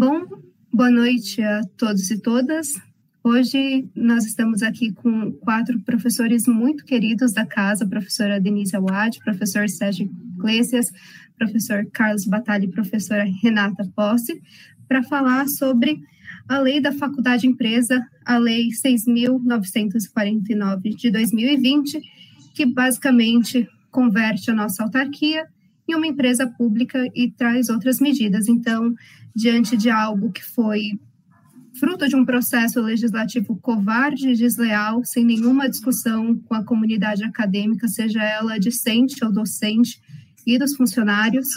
Bom, boa noite a todos e todas. Hoje nós estamos aqui com quatro professores muito queridos da casa, professora Denise Awad, professor Sérgio Iglesias, professor Carlos Batalha e professora Renata Posse, para falar sobre a lei da faculdade empresa, a lei 6.949 de 2020, que basicamente converte a nossa autarquia em uma empresa pública e traz outras medidas. Então, diante de algo que foi fruto de um processo legislativo covarde e desleal, sem nenhuma discussão com a comunidade acadêmica, seja ela discente ou docente, e dos funcionários,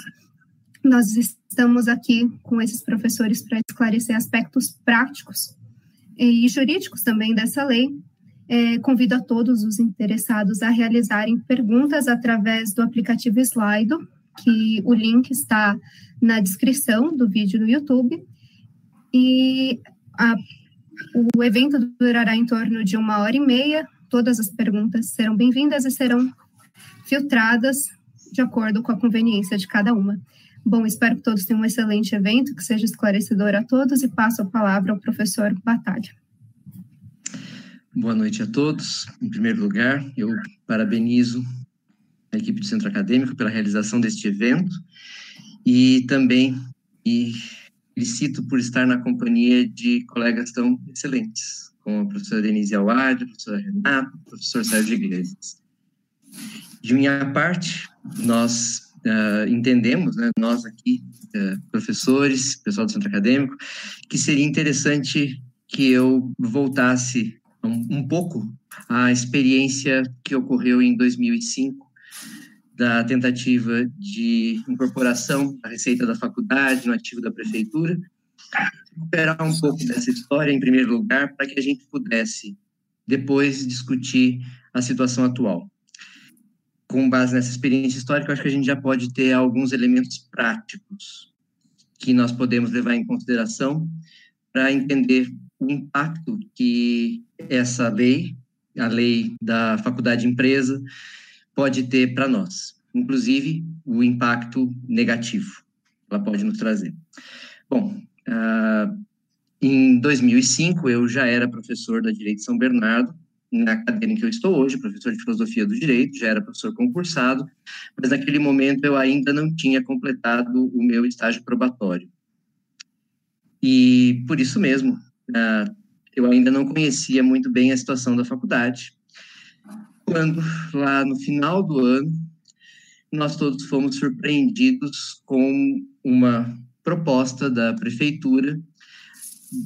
nós estamos aqui com esses professores para esclarecer aspectos práticos e jurídicos também dessa lei. É, convido a todos os interessados a realizarem perguntas através do aplicativo Slido, que o link está na descrição do vídeo no YouTube. E a, o evento durará em torno de uma hora e meia. Todas as perguntas serão bem-vindas e serão filtradas de acordo com a conveniência de cada uma. Bom, espero que todos tenham um excelente evento, que seja esclarecedor a todos e passo a palavra ao professor Batalha. Boa noite a todos. Em primeiro lugar, eu parabenizo a equipe do Centro Acadêmico pela realização deste evento e também e felicito por estar na companhia de colegas tão excelentes, como a professora Denise Alward, a professora Renata, o professor Sérgio Iglesias. De minha parte, nós uh, entendemos, né, nós aqui, uh, professores, pessoal do centro acadêmico, que seria interessante que eu voltasse um, um pouco à experiência que ocorreu em 2005, da tentativa de incorporação da receita da faculdade no ativo da prefeitura, recuperar um pouco dessa história, em primeiro lugar, para que a gente pudesse depois discutir a situação atual. Com base nessa experiência histórica, acho que a gente já pode ter alguns elementos práticos que nós podemos levar em consideração para entender o impacto que essa lei, a lei da faculdade empresa, pode ter para nós, inclusive o impacto negativo ela pode nos trazer. Bom, uh, em 2005 eu já era professor da Direito São Bernardo na cadeira em que eu estou hoje, professor de filosofia do direito, já era professor concursado, mas naquele momento eu ainda não tinha completado o meu estágio probatório. E por isso mesmo, uh, eu ainda não conhecia muito bem a situação da faculdade. Quando, lá no final do ano, nós todos fomos surpreendidos com uma proposta da prefeitura,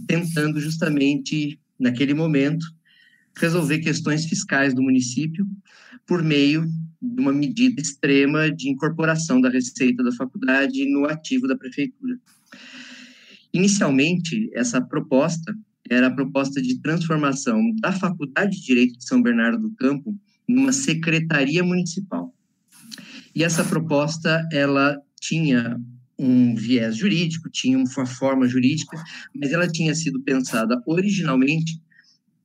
tentando justamente, naquele momento, resolver questões fiscais do município por meio de uma medida extrema de incorporação da receita da faculdade no ativo da prefeitura. Inicialmente, essa proposta era a proposta de transformação da Faculdade de Direito de São Bernardo do Campo numa secretaria municipal. E essa proposta, ela tinha um viés jurídico, tinha uma forma jurídica, mas ela tinha sido pensada originalmente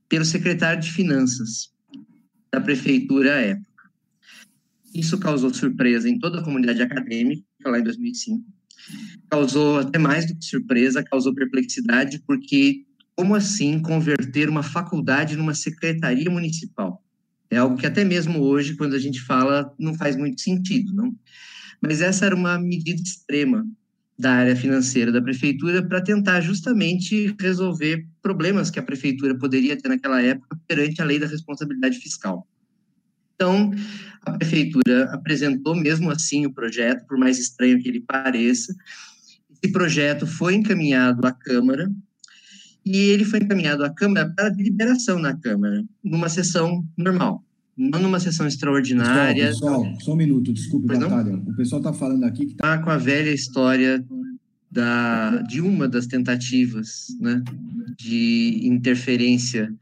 pelo secretário de Finanças da prefeitura à época. Isso causou surpresa em toda a comunidade acadêmica, lá em 2005. Causou até mais do que surpresa, causou perplexidade, porque como assim converter uma faculdade numa secretaria municipal? É algo que até mesmo hoje, quando a gente fala, não faz muito sentido, não? Mas essa era uma medida extrema da área financeira da prefeitura para tentar justamente resolver problemas que a prefeitura poderia ter naquela época perante a lei da responsabilidade fiscal. Então, a prefeitura apresentou mesmo assim o projeto, por mais estranho que ele pareça. Esse projeto foi encaminhado à Câmara e ele foi encaminhado à Câmara para deliberação na Câmara, numa sessão normal não numa sessão extraordinária. Pessoal, pessoal só um minuto, desculpe, pois Batalha. Não? O pessoal está falando aqui que está tá com a velha história da, de uma das tentativas né, de interferência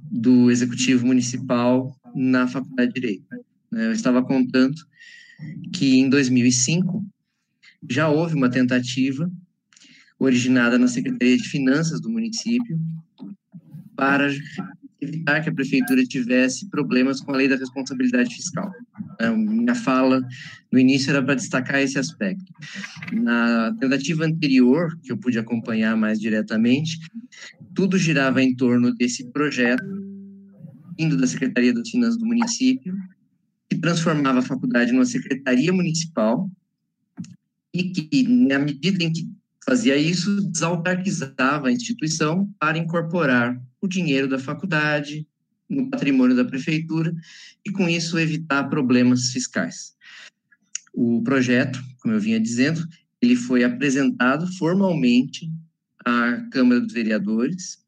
do executivo municipal na Faculdade de Direito. Né. Eu estava contando que em 2005 já houve uma tentativa originada na Secretaria de Finanças do município para evitar que a prefeitura tivesse problemas com a lei da responsabilidade fiscal. Né? Minha fala no início era para destacar esse aspecto. Na tentativa anterior, que eu pude acompanhar mais diretamente, tudo girava em torno desse projeto, indo da Secretaria das Finanças do município, que transformava a faculdade numa secretaria municipal e que, na medida em que fazia isso, desautarquizava a instituição para incorporar o dinheiro da faculdade no patrimônio da prefeitura e, com isso, evitar problemas fiscais. O projeto, como eu vinha dizendo, ele foi apresentado formalmente à Câmara dos Vereadores.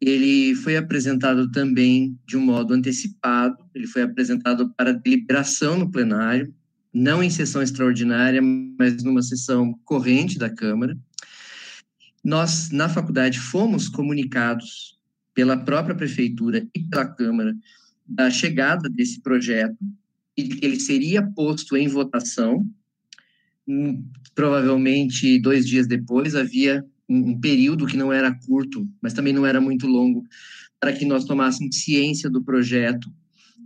Ele foi apresentado também de um modo antecipado, ele foi apresentado para deliberação no plenário, não em sessão extraordinária, mas numa sessão corrente da Câmara. Nós, na faculdade, fomos comunicados pela própria prefeitura e pela Câmara da chegada desse projeto e que ele seria posto em votação. Hum, provavelmente dois dias depois havia um, período que não era curto, mas também não era muito longo, para que nós tomássemos ciência do projeto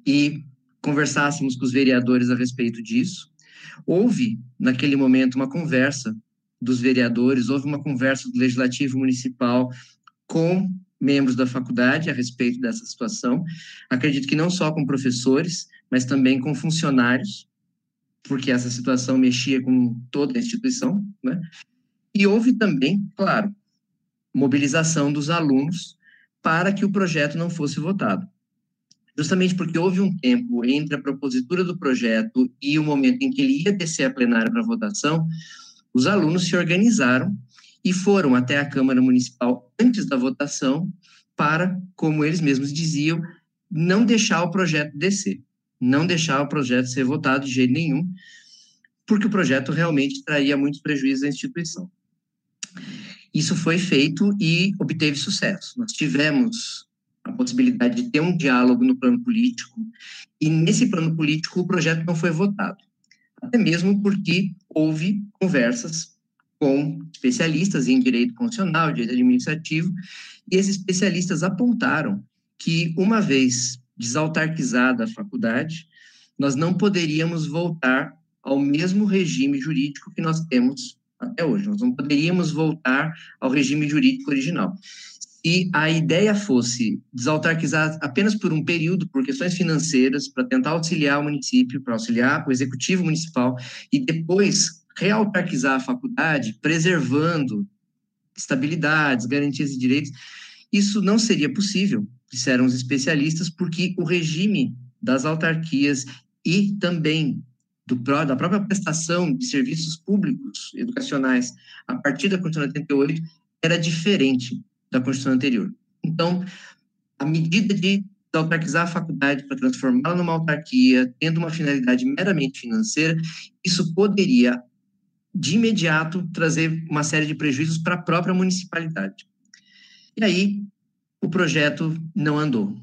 e conversássemos com os vereadores a respeito disso. Houve, naquele momento, uma conversa dos vereadores, houve uma conversa do Legislativo Municipal com membros da faculdade a respeito dessa situação. Acredito que não só com professores, mas também com funcionários, porque essa situação mexia com toda a instituição, né? E houve também, claro, mobilização dos alunos para que o projeto não fosse votado. Justamente porque houve um tempo entre a propositura do projeto e o momento em que ele ia descer a plenária para votação, os alunos se organizaram e foram até a Câmara Municipal antes da votação para, como eles mesmos diziam, não deixar o projeto descer, não deixar o projeto ser votado de jeito nenhum, porque o projeto realmente traria muitos prejuízos à instituição. Isso foi feito e obteve sucesso. Nós tivemos a possibilidade de ter um diálogo no plano político, e nesse plano político o projeto não foi votado até mesmo porque houve conversas com especialistas em direito constitucional, direito administrativo, e esses especialistas apontaram que, uma vez desautarquizada a faculdade, nós não poderíamos voltar ao mesmo regime jurídico que nós temos até hoje. Nós não poderíamos voltar ao regime jurídico original e a ideia fosse desautarquizar apenas por um período, por questões financeiras, para tentar auxiliar o município, para auxiliar o executivo municipal, e depois reautarquizar a faculdade, preservando estabilidades, garantias de direitos, isso não seria possível, disseram os especialistas, porque o regime das autarquias e também do, da própria prestação de serviços públicos educacionais a partir da Constituição de 88 era diferente da Constituição anterior. Então, a medida de autarquizar a faculdade para transformá-la numa autarquia, tendo uma finalidade meramente financeira, isso poderia, de imediato, trazer uma série de prejuízos para a própria municipalidade. E aí, o projeto não andou,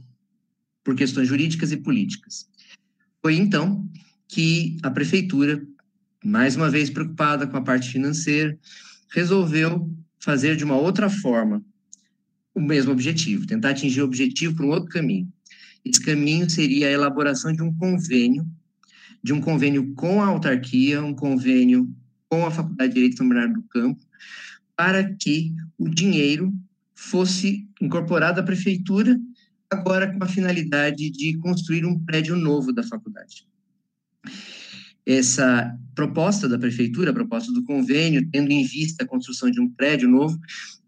por questões jurídicas e políticas. Foi então que a prefeitura, mais uma vez preocupada com a parte financeira, resolveu fazer de uma outra forma o mesmo objetivo, tentar atingir o objetivo por um outro caminho. Esse caminho seria a elaboração de um convênio, de um convênio com a autarquia, um convênio com a Faculdade de Direito de São Bernardo do Campo, para que o dinheiro fosse incorporado à prefeitura, agora com a finalidade de construir um prédio novo da faculdade. Essa proposta da prefeitura, a proposta do convênio, tendo em vista a construção de um prédio novo,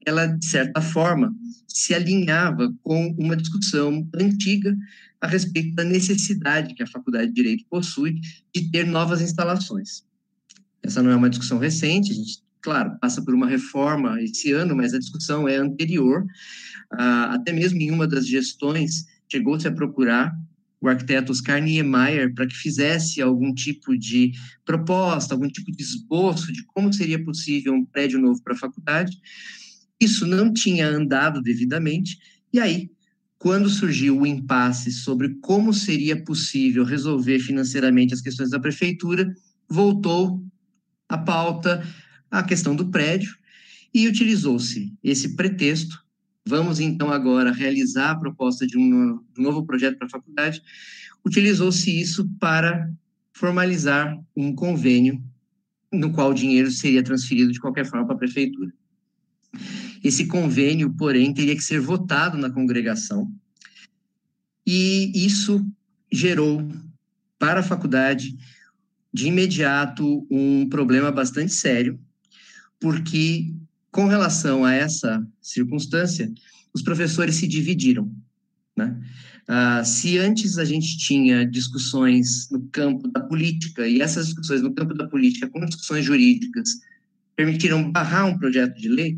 ela, de certa forma, se alinhava com uma discussão antiga a respeito da necessidade que a Faculdade de Direito possui de ter novas instalações. Essa não é uma discussão recente, a gente, claro, passa por uma reforma esse ano, mas a discussão é anterior. Ah, até mesmo em uma das gestões, chegou-se a procurar o arquiteto Oscar Niemeyer para que fizesse algum tipo de proposta, algum tipo de esboço de como seria possível um prédio novo para a faculdade, isso não tinha andado devidamente, e aí, quando surgiu o impasse sobre como seria possível resolver financeiramente as questões da prefeitura, voltou à pauta a questão do prédio e utilizou-se esse pretexto. Vamos então agora realizar a proposta de um, novo projeto para a faculdade. Utilizou-se isso para formalizar um convênio no qual o dinheiro seria transferido de qualquer forma para a prefeitura. Esse convênio, porém, teria que ser votado na congregação, e isso gerou para a faculdade de imediato um problema bastante sério, porque com relação a essa circunstância, os professores se dividiram. Né? Ah, se antes a gente tinha discussões no campo da política, e essas discussões no campo da política, com discussões jurídicas, permitiram barrar um projeto de lei,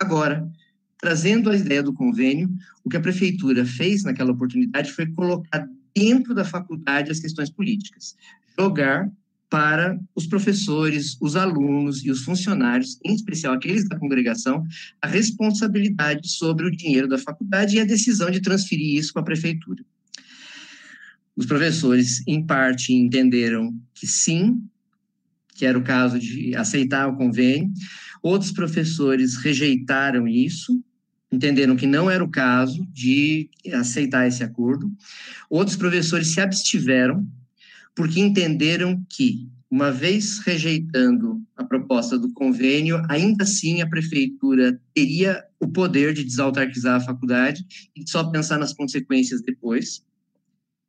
agora, trazendo a ideia do convênio, o que a prefeitura fez naquela oportunidade foi colocar dentro da faculdade as questões políticas, jogar para os professores, os alunos e os funcionários, em especial aqueles da congregação, a responsabilidade sobre o dinheiro da faculdade e a decisão de transferir isso para a prefeitura. Os professores, em parte, entenderam que sim, que era o caso de aceitar o convênio. Outros professores rejeitaram isso, entenderam que não era o caso de aceitar esse acordo. Outros professores se abstiveram porque entenderam que, uma vez rejeitando a proposta do convênio, ainda assim a prefeitura teria o poder de desautarquizar a faculdade e só pensar nas consequências depois.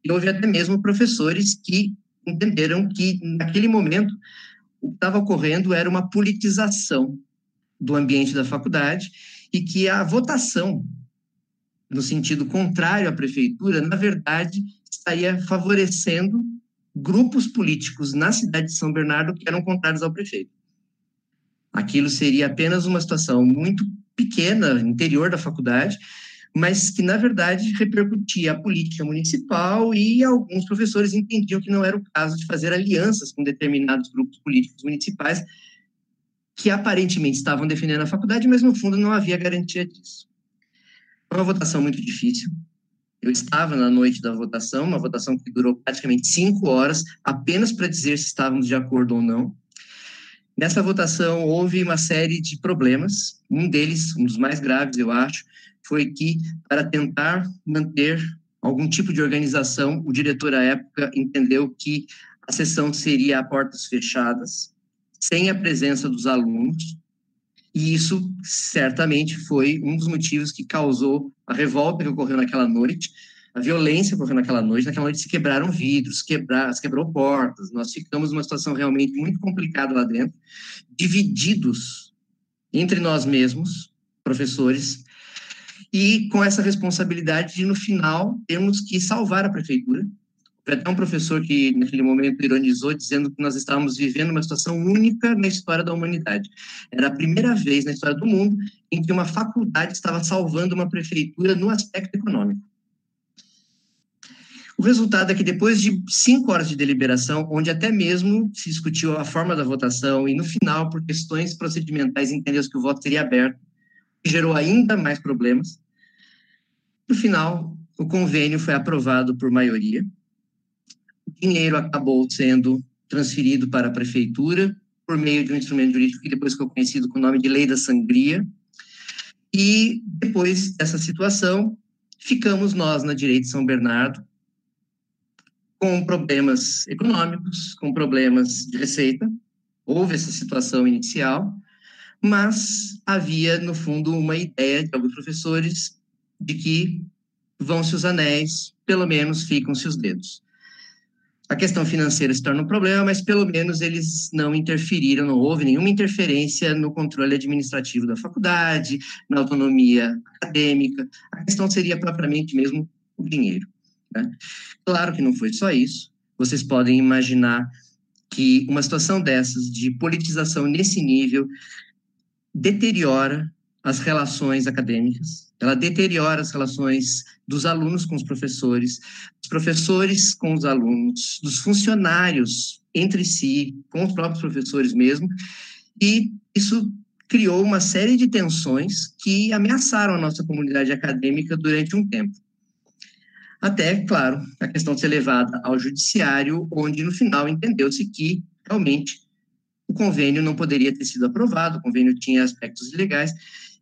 E houve até mesmo professores que entenderam que, naquele momento, o que estava ocorrendo era uma politização do ambiente da faculdade e que a votação, no sentido contrário à prefeitura, na verdade, estaria favorecendo grupos políticos na cidade de São Bernardo que eram contrários ao prefeito. Aquilo seria apenas uma situação muito pequena, interior da faculdade, mas que, na verdade, repercutia a política municipal e alguns professores entendiam que não era o caso de fazer alianças com determinados grupos políticos municipais que aparentemente estavam defendendo a faculdade, mas no fundo não havia garantia disso. Foi uma votação muito difícil, eu estava na noite da votação, uma votação que durou praticamente cinco horas, apenas para dizer se estávamos de acordo ou não. Nessa votação houve uma série de problemas. Um deles, um dos mais graves, eu acho, foi que, para tentar manter algum tipo de organização, o diretor à época entendeu que a sessão seria a portas fechadas, sem a presença dos alunos, e isso certamente foi um dos motivos que causou a revolta que ocorreu naquela noite, a violência que ocorreu naquela noite. Naquela noite se quebraram vidros, quebrar, se quebrou portas. Nós ficamos numa situação realmente muito complicada lá dentro, divididos entre nós mesmos, professores, e com essa responsabilidade de, no final, termos que salvar a prefeitura, foi até um professor que, naquele momento, ironizou, dizendo que nós estávamos vivendo uma situação única na história da humanidade. Era a primeira vez na história do mundo em que uma faculdade estava salvando uma prefeitura no aspecto econômico. O resultado é que, depois de cinco horas de deliberação, onde até mesmo se discutiu a forma da votação, e no final, por questões procedimentais, entendeu-se que o voto seria aberto, gerou ainda mais problemas. No final, o convênio foi aprovado por maioria, dinheiro acabou sendo transferido para a prefeitura por meio de um instrumento jurídico que depois ficou conhecido com o nome de Lei da Sangria. E depois dessa situação, ficamos nós na Direito de São Bernardo com problemas econômicos, com problemas de receita. Houve essa situação inicial, mas havia, no fundo, uma ideia de alguns professores de que vão-se os anéis, pelo menos ficam-se os dedos. A questão financeira se torna um problema, mas pelo menos eles não interferiram, não houve nenhuma interferência no controle administrativo da faculdade, na autonomia acadêmica. A questão seria propriamente mesmo o dinheiro. Né? Claro que não foi só isso. Vocês podem imaginar que uma situação dessas, de politização nesse nível, deteriora as relações acadêmicas, ela deteriora as relações dos alunos com os professores, dos professores com os alunos, dos funcionários entre si, com os próprios professores mesmo, e isso criou uma série de tensões que ameaçaram a nossa comunidade acadêmica durante um tempo. Até, claro, a questão ser levada ao judiciário, onde no final entendeu-se que realmente o convênio não poderia ter sido aprovado, o convênio tinha aspectos ilegais,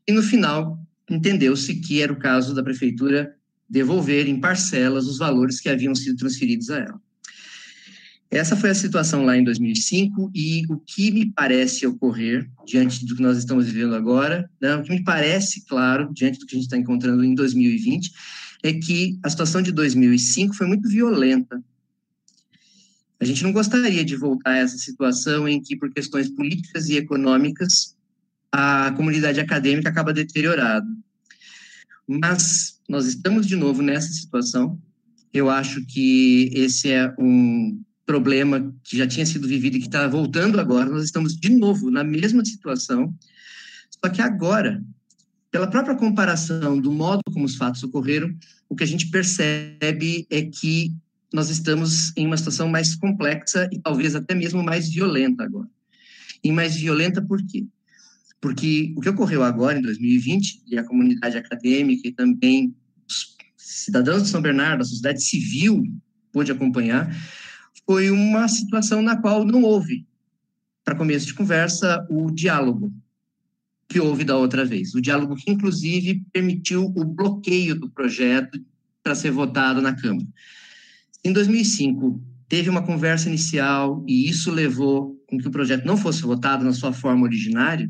e no final entendeu-se que era o caso da prefeitura devolver em parcelas os valores que haviam sido transferidos a ela. Essa foi a situação lá em 2005 e o que me parece ocorrer diante do que nós estamos vivendo agora, né, o que me parece claro diante do que a gente está encontrando em 2020 é que a situação de 2005 foi muito violenta. A gente não gostaria de voltar a essa situação em que, por questões políticas e econômicas, a comunidade acadêmica acaba deteriorada. Mas nós estamos de novo nessa situação. Eu acho que esse é um problema que já tinha sido vivido e que está voltando agora, nós estamos de novo na mesma situação, só que agora, pela própria comparação do modo como os fatos ocorreram, o que a gente percebe é que nós estamos em uma situação mais complexa e talvez até mesmo mais violenta agora. E mais violenta por quê? Porque o que ocorreu agora, em 2020, e a comunidade acadêmica e também os cidadãos de São Bernardo, a sociedade civil, pôde acompanhar, foi uma situação na qual não houve, para começo de conversa, o diálogo que houve da outra vez. O diálogo que, inclusive, permitiu o bloqueio do projeto para ser votado na Câmara. Em 2005, teve uma conversa inicial e isso levou com que o projeto não fosse votado na sua forma originária.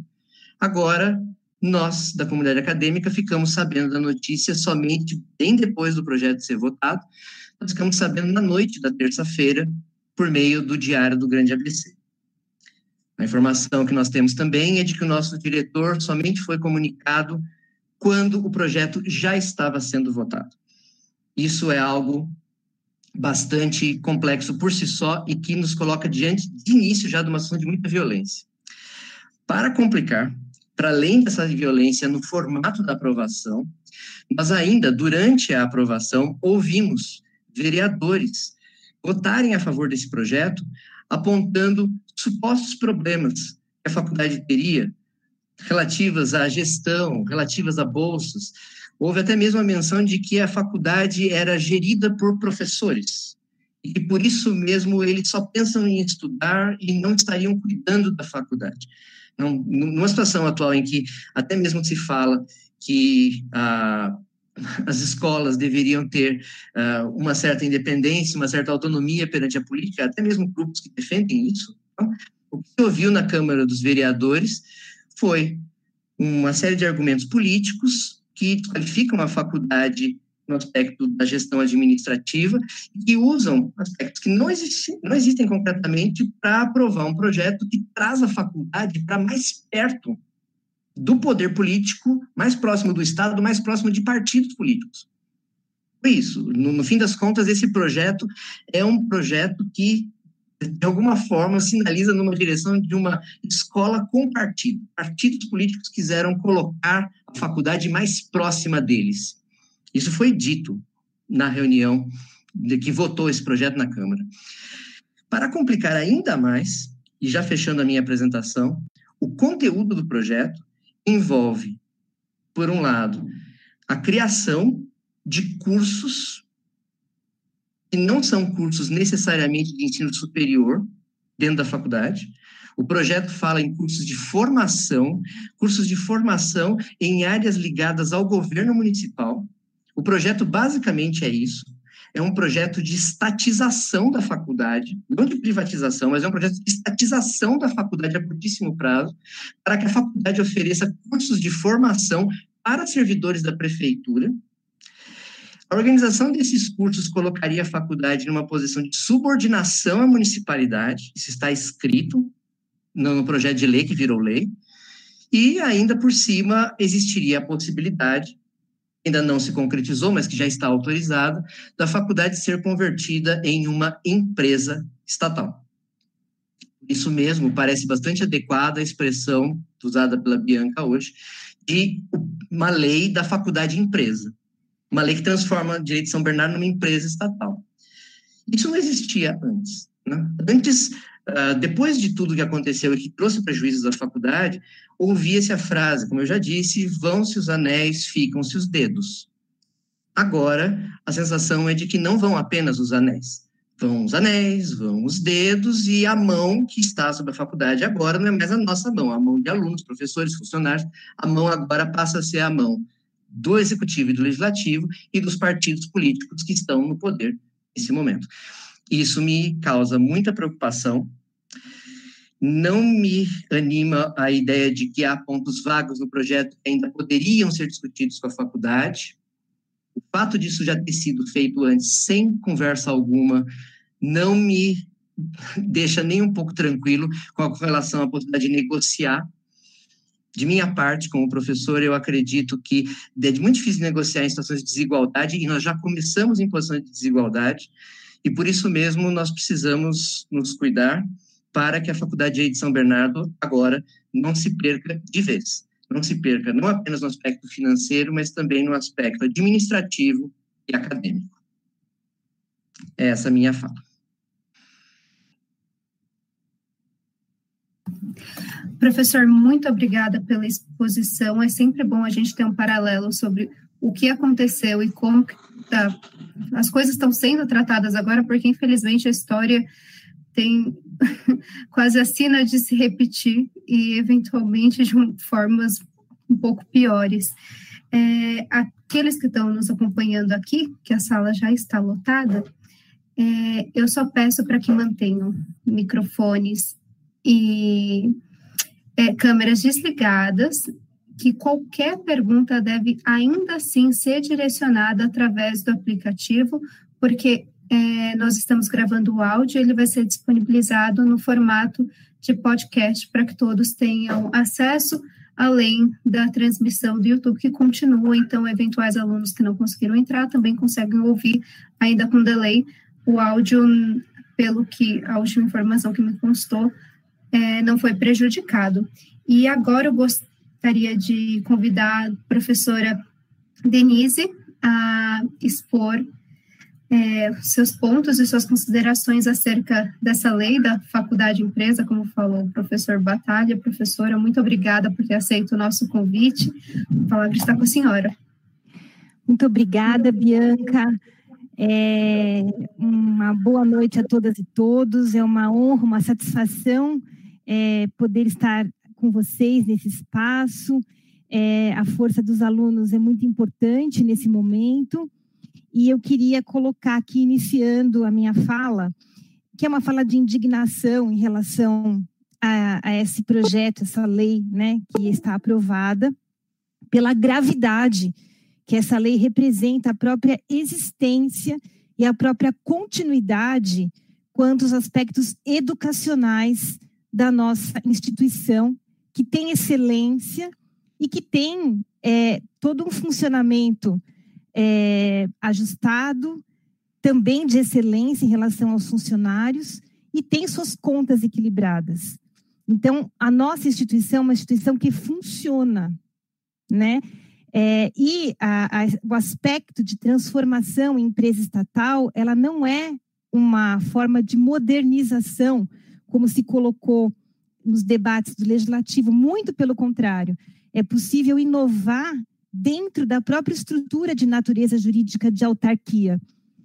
Agora, nós, da comunidade acadêmica, ficamos sabendo da notícia somente bem depois do projeto ser votado. Nós ficamos sabendo na noite da terça-feira, por meio do Diário do Grande ABC. A informação que nós temos também é de que o nosso diretor somente foi comunicado quando o projeto já estava sendo votado. Isso é algo bastante complexo por si só e que nos coloca diante de início já de uma situação de muita violência. Para complicar, para além dessa violência no formato da aprovação, nós ainda, durante a aprovação, ouvimos vereadores votarem a favor desse projeto, apontando supostos problemas que a faculdade teria relativas à gestão, relativas a bolsas. Houve até mesmo a menção de que a faculdade era gerida por professores e que por isso mesmo eles só pensam em estudar e não estariam cuidando da faculdade. Não, numa situação atual em que até mesmo se fala que a as escolas deveriam ter uh, uma certa independência, uma certa autonomia perante a política, até mesmo grupos que defendem isso. Então, o que se ouviu na Câmara dos Vereadores foi uma série de argumentos políticos que desqualificam a faculdade no aspecto da gestão administrativa e que usam aspectos que não existem, não existem concretamente para aprovar um projeto que traz a faculdade para mais perto do poder político mais próximo do Estado, mais próximo de partidos políticos. Foi isso. No, no, fim das contas, esse projeto é um projeto que, de alguma forma, sinaliza numa direção de uma escola com partido. Partidos políticos quiseram colocar a faculdade mais próxima deles. Isso foi dito na reunião de que votou esse projeto na Câmara. Para complicar ainda mais, e já fechando a minha apresentação, o conteúdo do projeto envolve, por um lado, a criação de cursos que não são cursos necessariamente de ensino superior dentro da faculdade. O projeto fala em cursos de formação, cursos de formação em áreas ligadas ao governo municipal. O projeto basicamente é isso é um projeto de estatização da faculdade, não de privatização, mas é um projeto de estatização da faculdade a curtíssimo prazo, para que a faculdade ofereça cursos de formação para servidores da prefeitura. A organização desses cursos colocaria a faculdade numa posição de subordinação à municipalidade, isso está escrito no projeto de lei que virou lei, e ainda por cima existiria a possibilidade ainda não se concretizou, mas que já está autorizada, da faculdade ser convertida em uma empresa estatal. Isso mesmo, parece bastante adequada a expressão usada pela Bianca hoje, de uma lei da faculdade empresa. Uma lei que transforma a Direito de São Bernardo numa empresa estatal. Isso não existia antes. Né? Antes, uh, depois de tudo que aconteceu e que trouxe prejuízos à faculdade, ouvia-se a frase, como eu já disse, vão-se os anéis, ficam-se os dedos. Agora, a sensação é de que não vão apenas os anéis. Vão os anéis, vão os dedos e a mão que está sobre a faculdade agora não é mais a nossa mão, a mão de alunos, professores, funcionários. A mão agora passa a ser a mão do executivo e do legislativo e dos partidos políticos que estão no poder nesse momento. Isso me causa muita preocupação. Não me anima a ideia de que há pontos vagos no projeto que ainda poderiam ser discutidos com a faculdade. O fato disso já ter sido feito antes, sem conversa alguma, não me deixa nem um pouco tranquilo com relação à possibilidade de negociar. De minha parte, como professor, eu acredito que é muito difícil negociar em situações de desigualdade e nós já começamos em posições de desigualdade e por isso mesmo nós precisamos nos cuidar para que a Faculdade de São Bernardo agora não se perca de vez. Não se perca não apenas no aspecto financeiro, mas também no aspecto administrativo e acadêmico. Essa é a minha fala. Professor, muito obrigada pela exposição. É sempre bom a gente ter um paralelo sobre o que aconteceu e como tá, as coisas estão sendo tratadas agora, porque infelizmente a história tem quase a sina de se repetir e eventualmente de formas um pouco piores. É, aqueles que estão nos acompanhando aqui, que a sala já está lotada, é, eu só peço para que mantenham microfones e é, câmeras desligadas, que qualquer pergunta deve ainda assim ser direcionada através do aplicativo, porque é, nós estamos gravando o áudio, ele vai ser disponibilizado no formato de podcast para que todos tenham acesso, além da transmissão do YouTube que continua, então eventuais alunos que não conseguiram entrar também conseguem ouvir ainda com delay o áudio, pelo que a última informação que me constou, é, não foi prejudicado. E agora eu gostaria de convidar a professora Denise a expor é, seus pontos e suas considerações acerca dessa lei da faculdade empresa, como falou o professor Batalha. Professora, muito obrigada por ter aceito o nosso convite. A palavra está com a senhora. Muito obrigada, Bianca. É, uma boa noite a todas e todos. É uma honra, uma satisfação é, poder estar com vocês nesse espaço. É, a força dos alunos é muito importante nesse momento. E eu queria colocar aqui, iniciando a minha fala, que é uma fala de indignação em relação a, a esse projeto, essa lei né, que está aprovada, pela gravidade que essa lei representa a própria existência e a própria continuidade quanto aos aspectos educacionais da nossa instituição, que tem excelência e que tem é, todo um funcionamento é, ajustado, também de excelência em relação aos funcionários e tem suas contas equilibradas. Então, a nossa instituição é uma instituição que funciona, né? É, e a, a, o aspecto de transformação em empresa estatal, ela não é uma forma de modernização como se colocou nos debates do legislativo, muito pelo contrário, é possível inovar dentro da própria estrutura de natureza jurídica de autarquia.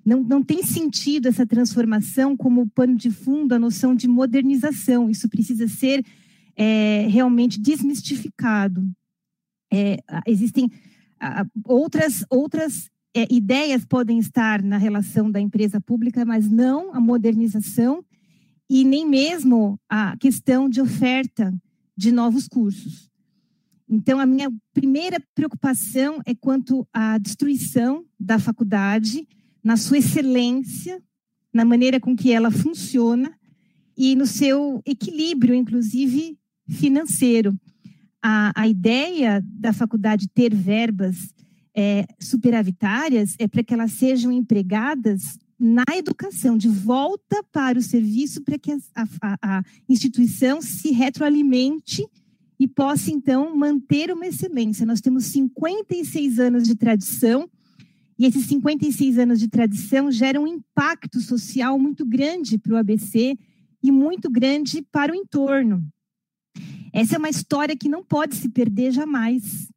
Não, não tem sentido essa transformação como pano de fundo a noção de modernização. Isso precisa ser é, realmente desmistificado. É, existem outras, outras é, ideias podem estar na relação da empresa pública, mas não a modernização e nem mesmo a questão de oferta de novos cursos. Então, a minha primeira preocupação é quanto à destruição da faculdade, na sua excelência, na maneira com que ela funciona e no seu equilíbrio, inclusive financeiro. A, a ideia da faculdade ter verbas é, superavitárias é para que elas sejam empregadas na educação, de volta para o serviço, para que a, a, a instituição se retroalimente e possa, então, manter uma excelência. Nós temos 56 anos de tradição, e esses 56 anos de tradição geram um impacto social muito grande para o ABC e muito grande para o entorno. Essa é uma história que não pode se perder jamais.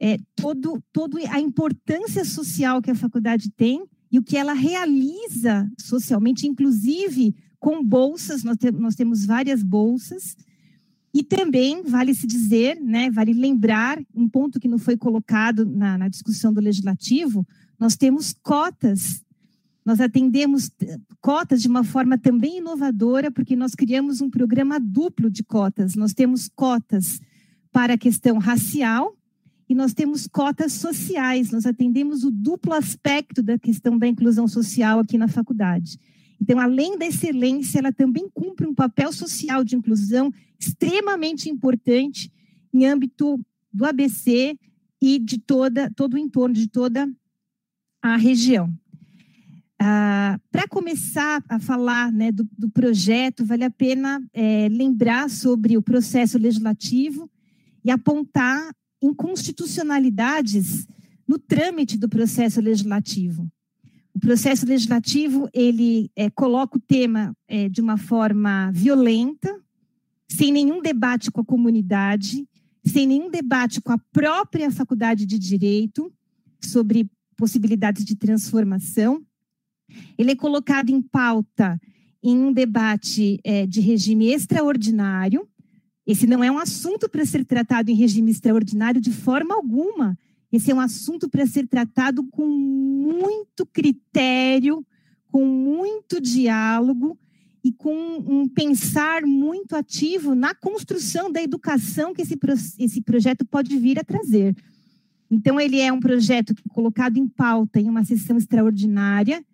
É, todo, todo a importância social que a faculdade tem e o que ela realiza socialmente, inclusive com bolsas, nós, te, nós temos várias bolsas, e também vale se dizer, né, vale lembrar um ponto que não foi colocado na, na discussão do legislativo, nós temos cotas, nós atendemos eh, cotas de uma forma também inovadora, porque nós criamos um programa duplo de cotas. Nós temos cotas para a questão racial e nós temos cotas sociais. Nós atendemos o duplo aspecto da questão da inclusão social aqui na faculdade. Então, além da excelência, ela também cumpre um papel social de inclusão extremamente importante em âmbito do ABC e de toda, todo o entorno, de toda a região. Ah, Para começar a falar né, do, do, projeto, vale a pena é, lembrar sobre o processo legislativo e apontar inconstitucionalidades no trâmite do processo legislativo. O processo legislativo ele é, coloca o tema é, de uma forma violenta, sem nenhum debate com a comunidade, sem nenhum debate com a própria faculdade de direito sobre possibilidades de transformação. Ele é colocado em pauta em um debate é, de regime extraordinário. Esse não é um assunto para ser tratado em regime extraordinário de forma alguma. Esse é um assunto para ser tratado com muito critério, com muito diálogo e com um pensar muito ativo na construção da educação que esse, esse projeto pode vir a trazer. Então, ele é um projeto colocado em pauta em uma sessão extraordinária.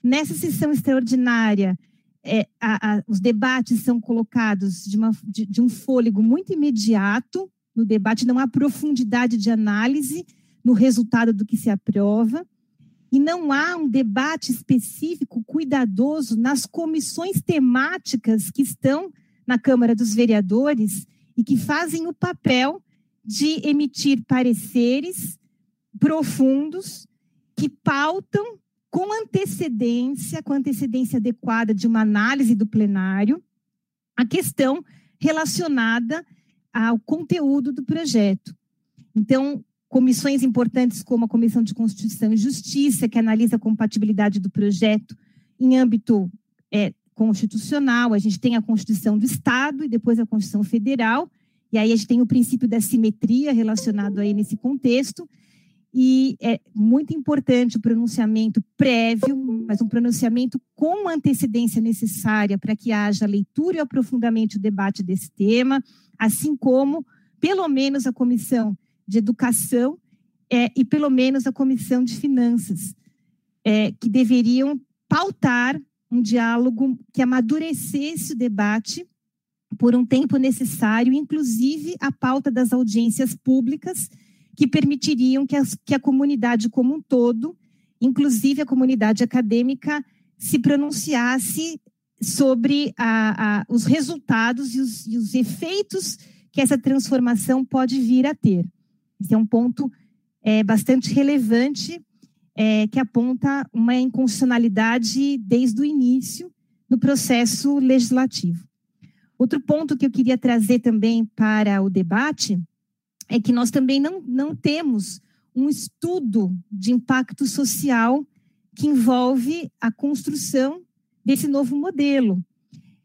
Nessa sessão extraordinária, é, a, a, os debates são colocados de, uma, de, de um fôlego muito imediato no debate, não há profundidade de análise, no resultado do que se aprova, e não há um debate específico, cuidadoso, nas comissões temáticas que estão na Câmara dos Vereadores e que fazem o papel de emitir pareceres profundos que pautam com antecedência, com antecedência adequada de uma análise do plenário, a questão relacionada ao conteúdo do projeto. Então, comissões importantes como a Comissão de Constituição e Justiça, que analisa a compatibilidade do projeto em âmbito é, constitucional, a gente tem a Constituição do Estado e depois a Constituição Federal, e aí a gente tem o princípio da simetria relacionado aí nesse contexto, e é muito importante o pronunciamento prévio, mas um pronunciamento com antecedência necessária para que haja leitura e aprofundamento do debate desse tema, assim como, pelo menos, a comissão de Educação é, e, pelo menos, a Comissão de Finanças, é, que deveriam pautar um diálogo que amadurecesse o debate por um tempo necessário, inclusive a pauta das audiências públicas, que permitiriam que, as, que a comunidade como um todo, inclusive a comunidade acadêmica, se pronunciasse sobre a, a, os resultados e os, e os efeitos que essa transformação pode vir a ter. Esse é um ponto é, bastante relevante é, que aponta uma inconstitucionalidade desde o início no processo legislativo. Outro ponto que eu queria trazer também para o debate é que nós também não, não temos um estudo de impacto social que envolve a construção desse novo modelo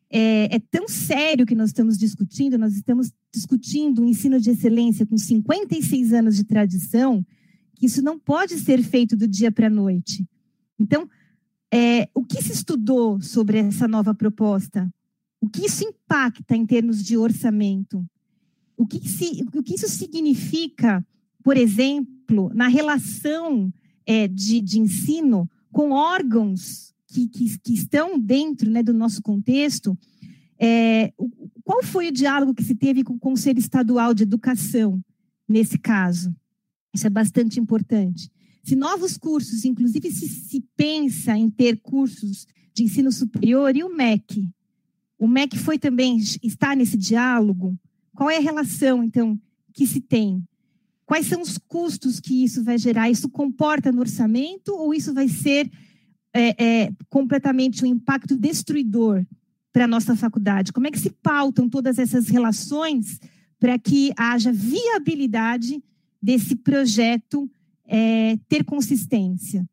é, é, tão sério que nós estamos discutindo, nós estamos discutindo o ensino de excelência com 56 anos de tradição, que isso não pode ser feito do dia para a noite. Então, é, o que se estudou sobre essa nova proposta? O que isso impacta em termos de orçamento? O que, se, o que isso significa, por exemplo, na relação é, de, de ensino com órgãos que, que, que estão dentro né, do nosso contexto, é, qual foi o diálogo que se teve com o Conselho Estadual de Educação nesse caso? Isso é bastante importante. Se novos cursos, inclusive se, se pensa em ter cursos de ensino superior, e o MEC? O MEC foi também, está nesse diálogo? Qual é a relação, então, que se tem? Quais são os custos que isso vai gerar? Isso comporta no orçamento ou isso vai ser é, é, completamente um impacto destruidor para a nossa faculdade? Como é que se pautam todas essas relações para que haja viabilidade desse projeto é, ter consistência?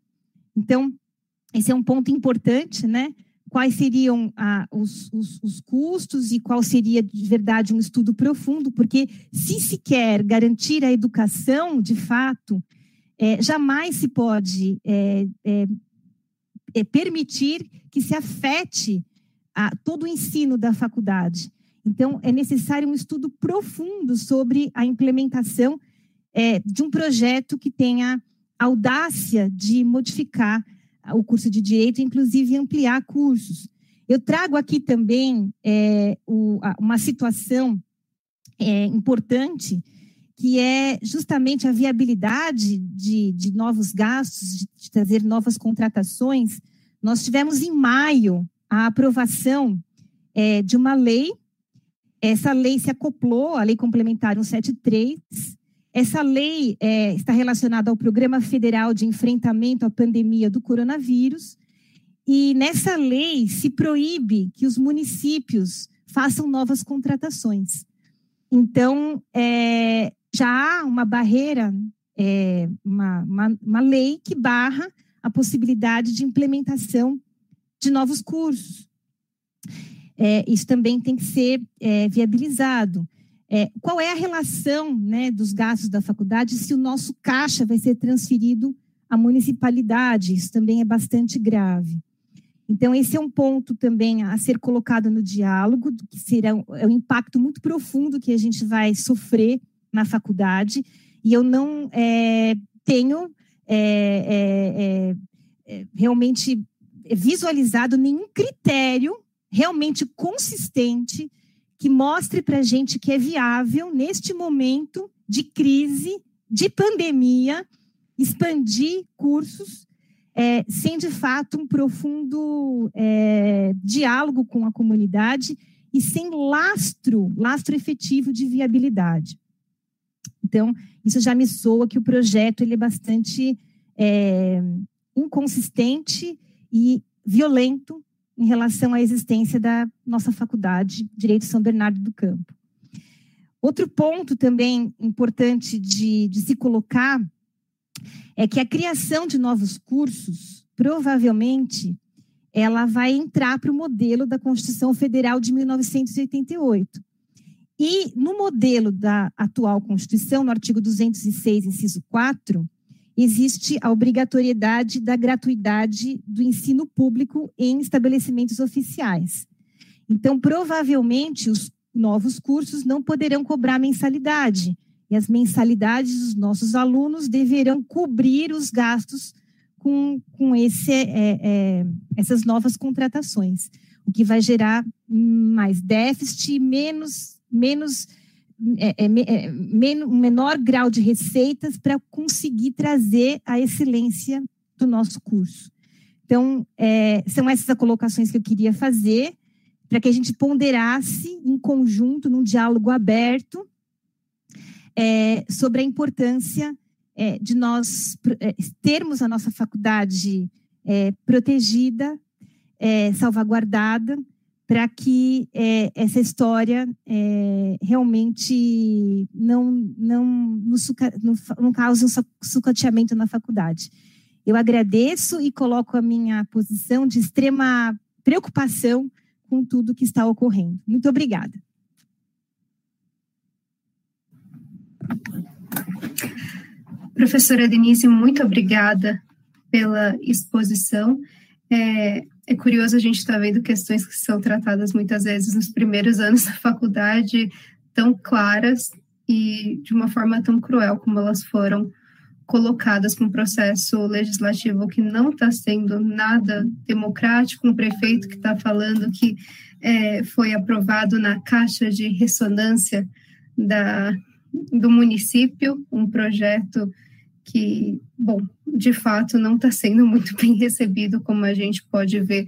Então, esse é um ponto importante, né? Quais seriam ah, os, os, os, custos e qual seria de verdade um estudo profundo, porque se se quer garantir a educação, de fato, é, jamais se pode é, é, é, permitir que se afete a, todo o ensino da faculdade. Então, é necessário um estudo profundo sobre a implementação é, de um projeto que tenha audácia de modificar o curso de direito, inclusive ampliar cursos. Eu trago aqui também é, o, uma situação é, importante, que é justamente a viabilidade de, de novos gastos, de, de trazer novas contratações. Nós tivemos em maio a aprovação é, de uma lei, essa lei se acoplou à Lei Complementar 173, essa lei é, está relacionada ao Programa Federal de Enfrentamento à Pandemia do Coronavírus, e nessa lei se proíbe que os municípios façam novas contratações. Então, é, já há uma barreira, é, uma, uma, uma lei que barra a possibilidade de implementação de novos cursos. É, isso também tem que ser é, viabilizado. É, qual é a relação né, dos gastos da faculdade se o nosso caixa vai ser transferido à municipalidade? Isso também é bastante grave. Então, esse é um ponto também a ser colocado no diálogo, que será um, é um impacto muito profundo que a gente vai sofrer na faculdade, e eu não é, tenho é, é, é realmente visualizado nenhum critério realmente consistente que mostre para a gente que é viável, neste momento de crise, de pandemia, expandir cursos é, sem, de fato, um profundo é, diálogo com a comunidade e sem lastro, lastro efetivo de viabilidade. Então, isso já me soa que o projeto ele é bastante é, inconsistente e violento em relação à existência da nossa faculdade Direito São Bernardo do Campo. Outro ponto também importante de, de se colocar é que a criação de novos cursos, provavelmente, ela vai entrar para o modelo da Constituição Federal de 1988. E no modelo da atual Constituição, no artigo 206, inciso 4, existe a obrigatoriedade da gratuidade do ensino público em estabelecimentos oficiais. Então, provavelmente, os novos cursos não poderão cobrar mensalidade, e as mensalidades dos nossos alunos deverão cobrir os gastos com, com esse, é, é, essas novas contratações, o que vai gerar mais déficit, menos, menos é, é, é, um menor grau de receitas para conseguir trazer a excelência do nosso curso. Então, é, são essas colocações que eu queria fazer para que a gente ponderasse em conjunto, num diálogo aberto, é, sobre a importância de nós termos a nossa faculdade protegida, salvaguardada, para que é, essa história é, realmente não, não, suca, não cause um sucateamento na faculdade. Eu agradeço e coloco a minha posição de extrema preocupação com tudo que está ocorrendo. Muito obrigada. Professora Denise, muito obrigada pela exposição. É, é curioso a gente estar tá vendo questões que são tratadas muitas vezes nos primeiros anos da faculdade, tão claras e de uma forma tão cruel como elas foram colocadas com um processo legislativo que não está sendo nada democrático, um prefeito que está falando que é, foi aprovado na caixa de ressonância da, do município, um projeto que, bom, de fato não está sendo muito bem recebido, como a gente pode ver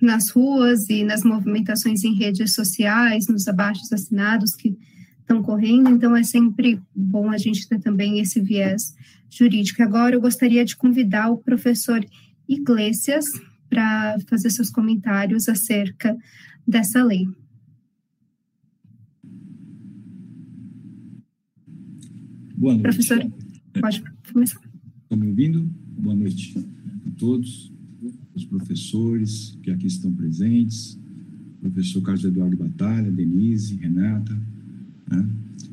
nas ruas e nas movimentações em redes sociais, nos abaixos assinados que estão correndo, então é sempre bom a gente ter também esse viés jurídico. Agora eu gostaria de convidar o professor Iglesias para fazer seus comentários acerca dessa lei. Boa noite. Professor. Pode começar. Estão me ouvindo? Boa noite a todos, os professores que aqui estão presentes, professor Carlos Eduardo Batalha, Denise, Renata. Né?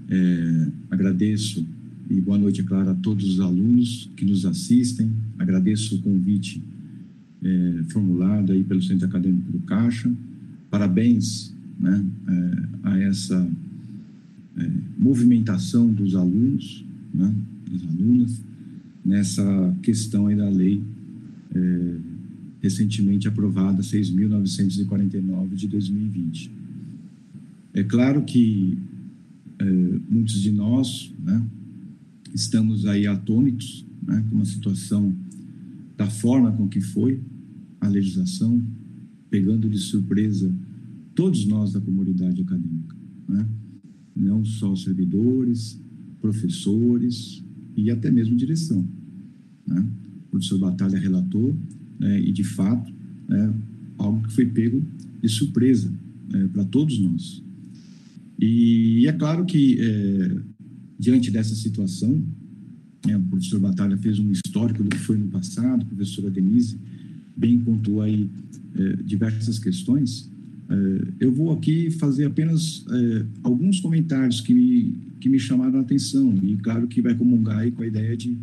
É, agradeço e boa noite, é claro, a todos os alunos que nos assistem. Agradeço o convite é, formulado aí pelo Centro Acadêmico do Caixa. Parabéns né, é, a essa é, movimentação dos alunos, né, das alunas, nessa questão aí da lei é, recentemente aprovada 6.949 de 2020. É claro que é, muitos de nós né, estamos aí atônitos né, com a situação da forma com que foi a legislação, pegando de surpresa todos nós da comunidade acadêmica, né? não só servidores, professores e até mesmo direção. Né? O professor Batalha relatou, né, e de fato, é algo que foi pego de surpresa é, para todos nós. E, é claro que, é, diante dessa situação, é, o professor Batalha fez um histórico do que foi no passado, a professora Denise bem pontuou aí é, diversas questões. É, eu vou aqui fazer apenas é, alguns comentários que me, que me chamaram a atenção e, claro, que vai comungar com a ideia de,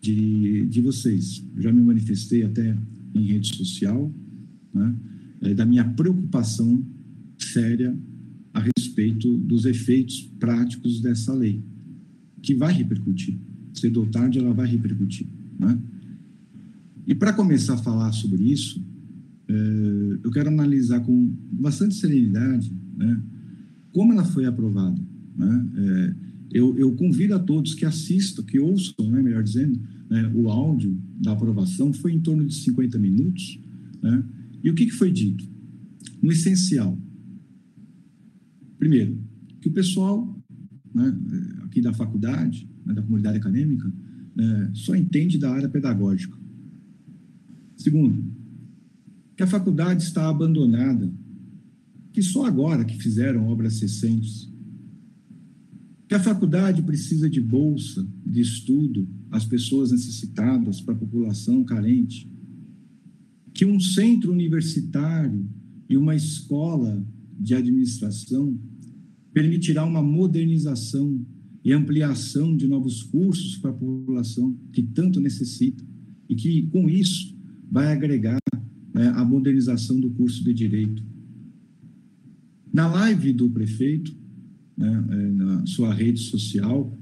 de, de vocês. Eu já me manifestei até em rede social, né, é, da minha preocupação séria a respeito dos efeitos práticos dessa lei, que vai repercutir. Cedo ou tarde ela vai repercutir. Né? E para começar a falar sobre isso, é, eu quero analisar com bastante serenidade né, como ela foi aprovada. Né? É, eu, eu, convido a todos que assistam, que ouçam, né, melhor dizendo, né, o áudio da aprovação, foi em torno de 50 minutos. Né? E o que, que foi dito? No essencial, primeiro, que o pessoal né, aqui da faculdade, né, da comunidade acadêmica, né, só entende da área pedagógica. Segundo, que a faculdade está abandonada, que só agora que fizeram obras recentes, que a faculdade precisa de bolsa de estudo às pessoas necessitadas, para a população carente, que um centro universitário e uma escola de administração permitirá uma modernização e ampliação de novos cursos para a população que tanto necessita e que, com isso, vai agregar né, a modernização do curso de Direito. Na live do prefeito, né, é, na sua rede social,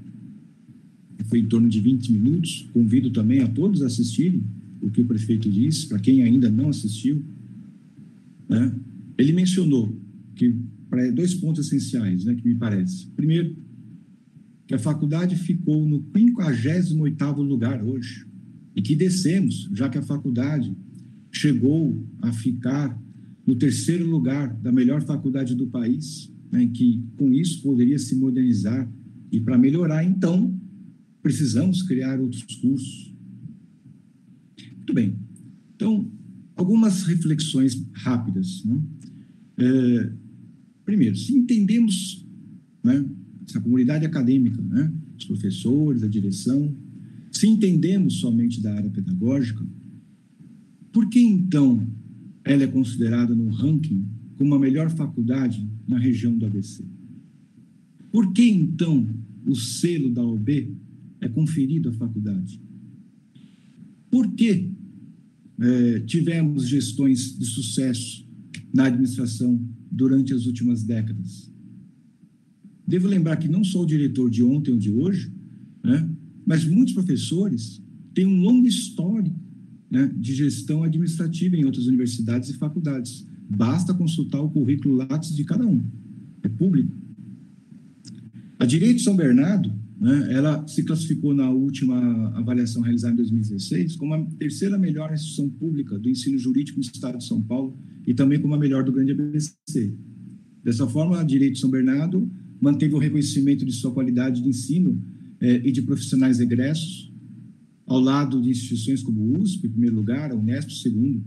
foi em torno de 20 minutos, convido também a todos a assistirem o que o prefeito disse, para quem ainda não assistiu, né, ele mencionou que para dois pontos essenciais, né, que me parece. Primeiro, que a faculdade ficou no 58º lugar hoje e que descemos, já que a faculdade chegou a ficar no terceiro lugar da melhor faculdade do país, né, que com isso poderia se modernizar e para melhorar, então, precisamos criar outros cursos. Muito bem. Então, algumas reflexões rápidas. Né? É, primeiro, se entendemos né, essa comunidade acadêmica, né, os professores, a direção, se entendemos somente da área pedagógica, por que então ela é considerada no ranking como a melhor faculdade na região do ABC? Por que então o selo da OB é conferido à faculdade? Por que é, tivemos gestões de sucesso na administração durante as últimas décadas. Devo lembrar que não só o diretor de ontem ou de hoje, né, mas muitos professores têm um longo histórico né, de gestão administrativa em outras universidades e faculdades. Basta consultar o currículo Lattes de cada um. É público. A Direito São Bernardo, né, ela se classificou na última avaliação realizada em 2016 como a terceira melhor instituição pública do ensino jurídico no estado de São Paulo e também como a melhor do Grande ABC. Dessa forma, a Direito São Bernardo manteve o reconhecimento de sua qualidade de ensino eh, e de profissionais egressos, ao lado de instituições como o USP, em primeiro lugar, a Unesp, segundo.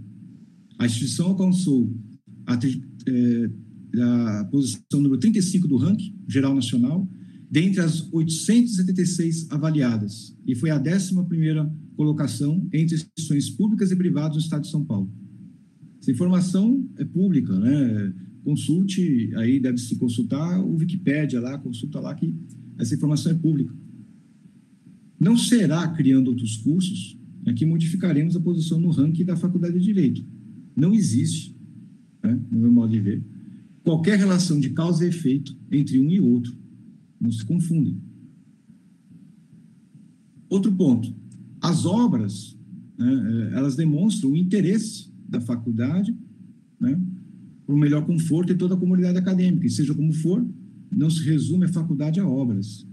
A instituição alcançou a, eh, a posição número 35 do ranking geral nacional, dentre as 876 avaliadas, e foi a 11ª colocação entre instituições públicas e privadas do estado de São Paulo. Essa informação é pública, né? Consulte, aí deve se consultar o Wikipédia lá, consulta lá que essa informação é pública. Não será criando outros cursos é que modificaremos a posição no ranking da Faculdade de Direito. Não existe, né, no meu modo de ver, qualquer relação de causa e efeito entre um e outro. Não se confundem. Outro ponto, as obras, né, é, elas demonstram o interesse da faculdade né, por melhor conforto em toda a comunidade acadêmica, e seja como for, não se resume a faculdade a obras.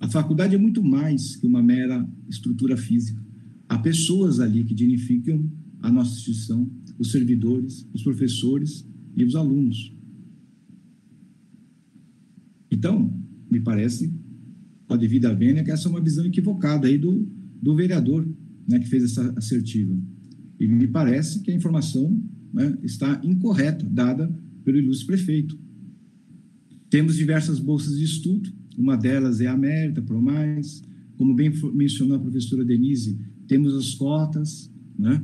A faculdade é muito mais que uma mera estrutura física. Há pessoas ali que dignificam a nossa instituição, os servidores, os professores e os alunos. Então, me parece, com a devida vênia, que essa é uma visão equivocada aí do, do vereador né, que fez essa assertiva. E me parece que a informação né, está incorreta, dada pelo ilustre prefeito. Temos diversas bolsas de estudo, uma delas é a Mérita, ProMais, como bem mencionou a professora Denise, temos as cotas, né?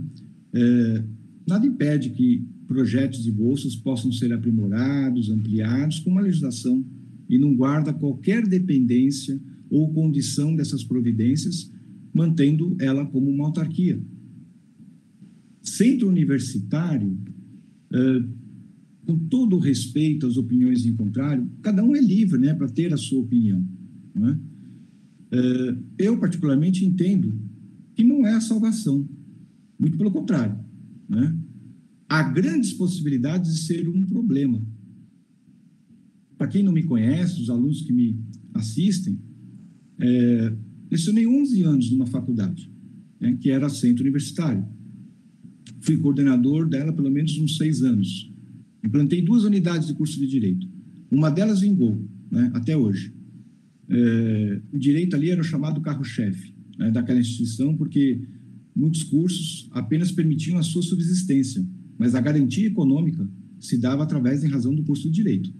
É, nada impede que projetos de bolsas possam ser aprimorados, ampliados com uma legislação e não guarda qualquer dependência ou condição dessas providências, mantendo ela como uma autarquia. Centro universitário, é, com todo respeito às opiniões em contrário, cada um é livre né, para ter a sua opinião. Né? É, eu, particularmente, entendo que não é a salvação, muito pelo contrário. Né? Há grandes possibilidades de ser um problema. Para quem não me conhece, os alunos que me assistem, é, lecionei 11 anos numa faculdade, né, que era centro universitário. Fui coordenador dela pelo menos uns seis anos. Implantei duas unidades de curso de Direito. Uma delas vingou, né, até hoje. É, o direito ali era o chamado carro-chefe né, daquela instituição, porque muitos cursos apenas permitiam a sua subsistência, mas a garantia econômica se dava através em razão do curso de Direito.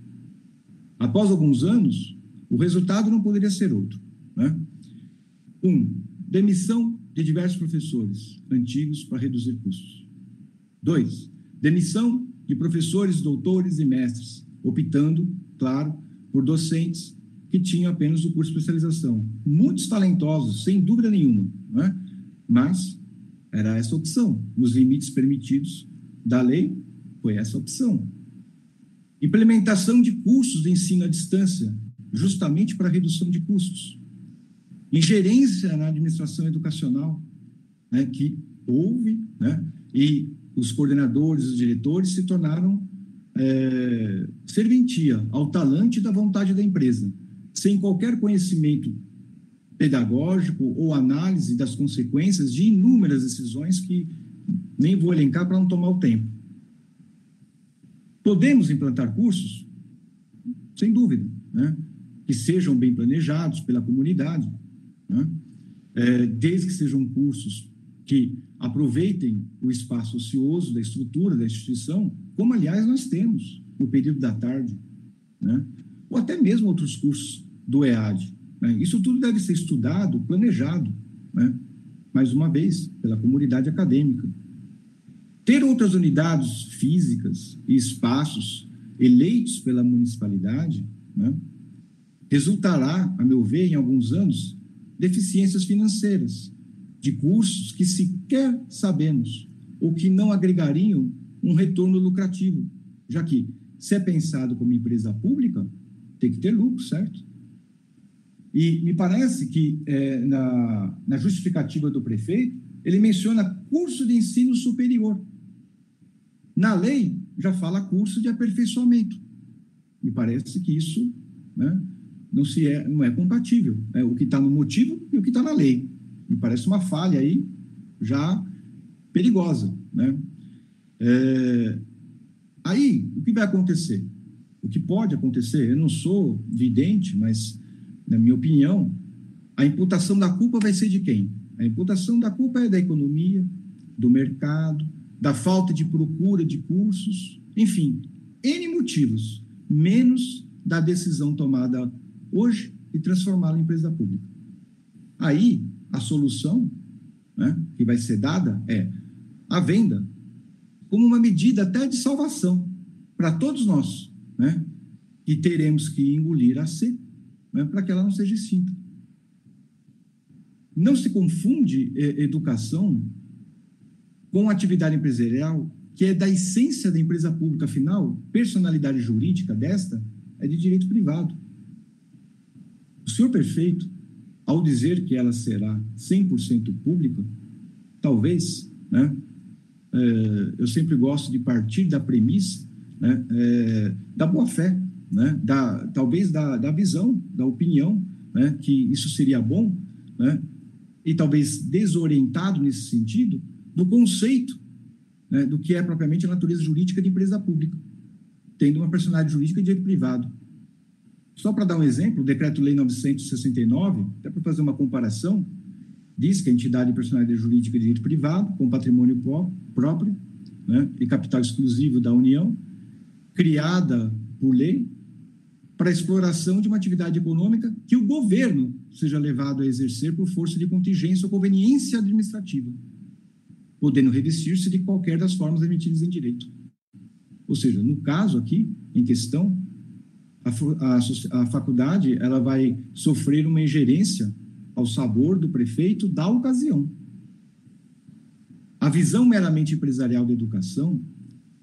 Após alguns anos, o resultado não poderia ser outro. Né? Um, demissão de diversos professores antigos para reduzir custos. Dois, demissão de professores, doutores e mestres, optando, claro, por docentes que tinham apenas o curso de especialização. Muitos talentosos, sem dúvida nenhuma, né? mas era essa opção. Nos limites permitidos da lei, foi essa opção. Implementação de cursos de ensino à distância, justamente para redução de custos. Ingerência na administração educacional, né, que houve, né, e os coordenadores, os diretores se tornaram é, serventia ao talante da vontade da empresa, sem qualquer conhecimento pedagógico ou análise das consequências de inúmeras decisões que nem vou elencar para não tomar o tempo. Podemos implantar cursos? Sem dúvida, né? que sejam bem planejados pela comunidade, né? é, desde que sejam cursos que aproveitem o espaço ocioso da estrutura da instituição, como, aliás, nós temos no período da tarde, né? ou até mesmo outros cursos do EAD. Né? Isso tudo deve ser estudado, planejado, né? mais uma vez, pela comunidade acadêmica. Ter outras unidades físicas e espaços eleitos pela municipalidade né? resultará, a meu ver, em alguns anos, deficiências financeiras, de cursos que sequer sabemos ou que não agregariam um retorno lucrativo, já que, se é pensado como empresa pública, tem que ter lucro, certo? E me parece que é, na, na justificativa do prefeito, ele menciona curso de ensino superior. Na lei, já fala curso de aperfeiçoamento. Me parece que isso né, não, se é, não é compatível. É o que está no motivo e o que está na lei. Me parece uma falha aí já perigosa, né? É, aí, o que vai acontecer? O que pode acontecer? Eu não sou vidente, mas, na minha opinião, a imputação da culpa vai ser de quem? A imputação da culpa é da economia, do mercado, da falta de procura de cursos, enfim, N motivos, menos da decisão tomada hoje e transformá-la em empresa pública. Aí, a solução né, que vai ser dada é a venda como uma medida até de salvação para todos nós, né, que teremos que engolir a C né, para que ela não seja extinta. não se confunde é, educação com atividade empresarial, que é da essência da empresa pública, afinal, personalidade jurídica desta é de direito privado. O senhor prefeito, ao dizer que ela será 100% pública, talvez, né, é, eu sempre gosto de partir da premissa né, é, da boa-fé, né, da, talvez da, da visão, da opinião, né, que isso seria bom, né, e talvez desorientado nesse sentido, do conceito né, do que é propriamente a natureza jurídica de empresa pública, tendo uma personalidade jurídica de direito privado. Só para dar um exemplo, o Decreto-Lei 969, até para fazer uma comparação, diz que a entidade de personalidade jurídica de direito privado, com patrimônio próprio né, e capital exclusivo da União, criada por lei, para exploração de uma atividade econômica que o governo seja levado a exercer por força de contingência ou conveniência administrativa, podendo revestir-se de qualquer das formas emitidas em direito. Ou seja, no caso aqui, em questão, a, a, a faculdade ela vai sofrer uma ingerência ao sabor do prefeito da ocasião. A visão meramente empresarial da educação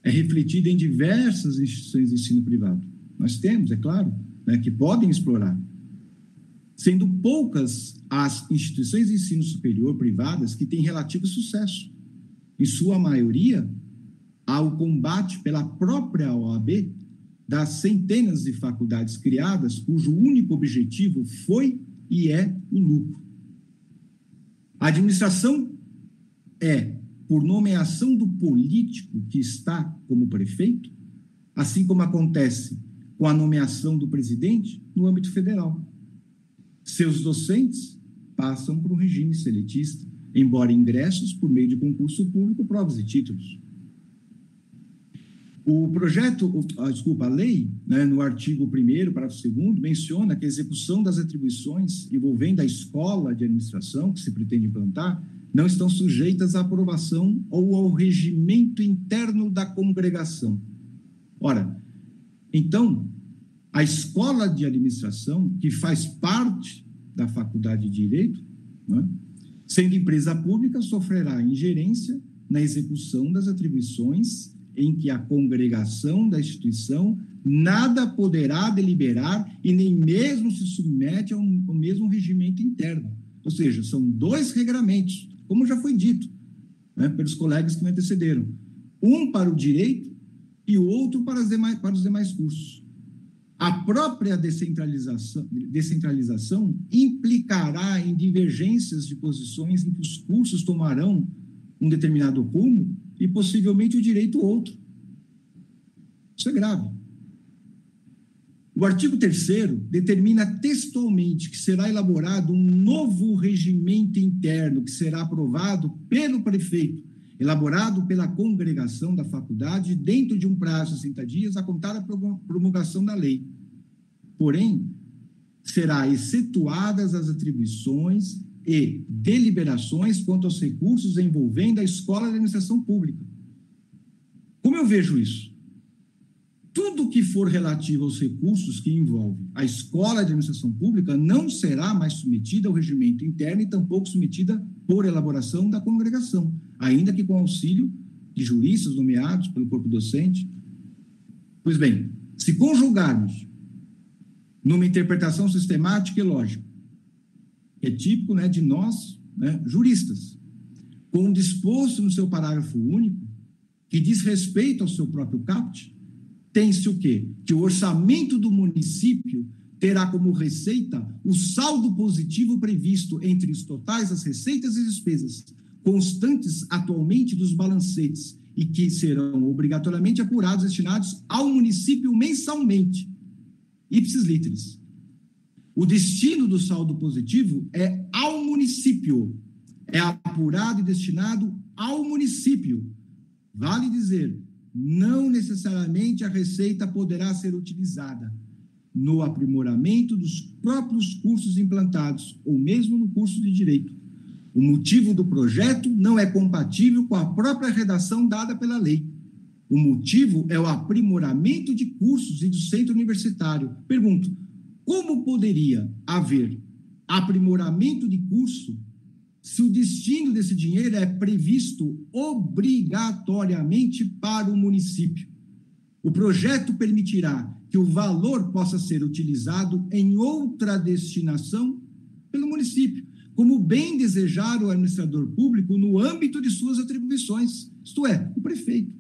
é refletida em diversas instituições de ensino privado nós temos, é claro, né, que podem explorar. Sendo poucas as instituições de ensino superior privadas que têm relativo sucesso. Em sua maioria, há o combate pela própria OAB das centenas de faculdades criadas cujo único objetivo foi e é o lucro. A administração é, por nomeação do político que está como prefeito, assim como acontece com a nomeação do presidente no âmbito federal. Seus docentes passam por um regime seletista, embora ingressos por meio de concurso público, provas e títulos. O projeto, ah, desculpa, a lei, né, no artigo 1 parágrafo 2 menciona que a execução das atribuições envolvendo a escola de administração que se pretende implantar não estão sujeitas à aprovação ou ao regimento interno da congregação. Ora, então, a escola de administração, que faz parte da faculdade de direito, né, sendo empresa pública, sofrerá ingerência na execução das atribuições em que a congregação da instituição nada poderá deliberar e nem mesmo se submete ao, ao mesmo regimento interno. Ou seja, são dois regramentos, como já foi dito né, pelos colegas que me antecederam. Um para o direito e outro para, demais, para os demais cursos. A própria descentralização, descentralização implicará em divergências de posições em que os cursos tomarão um determinado rumo e possivelmente o direito outro. Isso é grave. O artigo 3 determina textualmente que será elaborado um novo regimento interno que será aprovado pelo prefeito elaborado pela congregação da faculdade dentro de um prazo de 60 dias a contar a promulgação da lei. Porém, será excetuadas as atribuições e deliberações quanto aos recursos envolvendo a escola de administração pública. Como eu vejo isso? Tudo que for relativo aos recursos que envolve a escola de administração pública não será mais submetida ao regimento interno e tampouco submetida por elaboração da congregação, ainda que com auxílio de juristas nomeados pelo corpo docente. Pois bem, se conjugarmos numa interpretação sistemática e lógica, que é típico né, de nós, né, juristas, com o disposto no seu parágrafo único, que diz respeito ao seu próprio caput, tem-se o quê? Que o orçamento do município terá como receita o saldo positivo previsto entre os totais das receitas e despesas constantes atualmente dos balancetes e que serão obrigatoriamente apurados destinados ao município mensalmente. Ipsis literis. O destino do saldo positivo é ao município. É apurado e destinado ao município. Vale dizer, não necessariamente a receita poderá ser utilizada no aprimoramento dos próprios cursos implantados, ou mesmo no curso de direito. O motivo do projeto não é compatível com a própria redação dada pela lei. O motivo é o aprimoramento de cursos e do centro universitário. Pergunto: como poderia haver aprimoramento de curso se o destino desse dinheiro é previsto obrigatoriamente para o município. O projeto permitirá que o valor possa ser utilizado em outra destinação pelo município, como bem desejar o administrador público no âmbito de suas atribuições, isto é, o prefeito.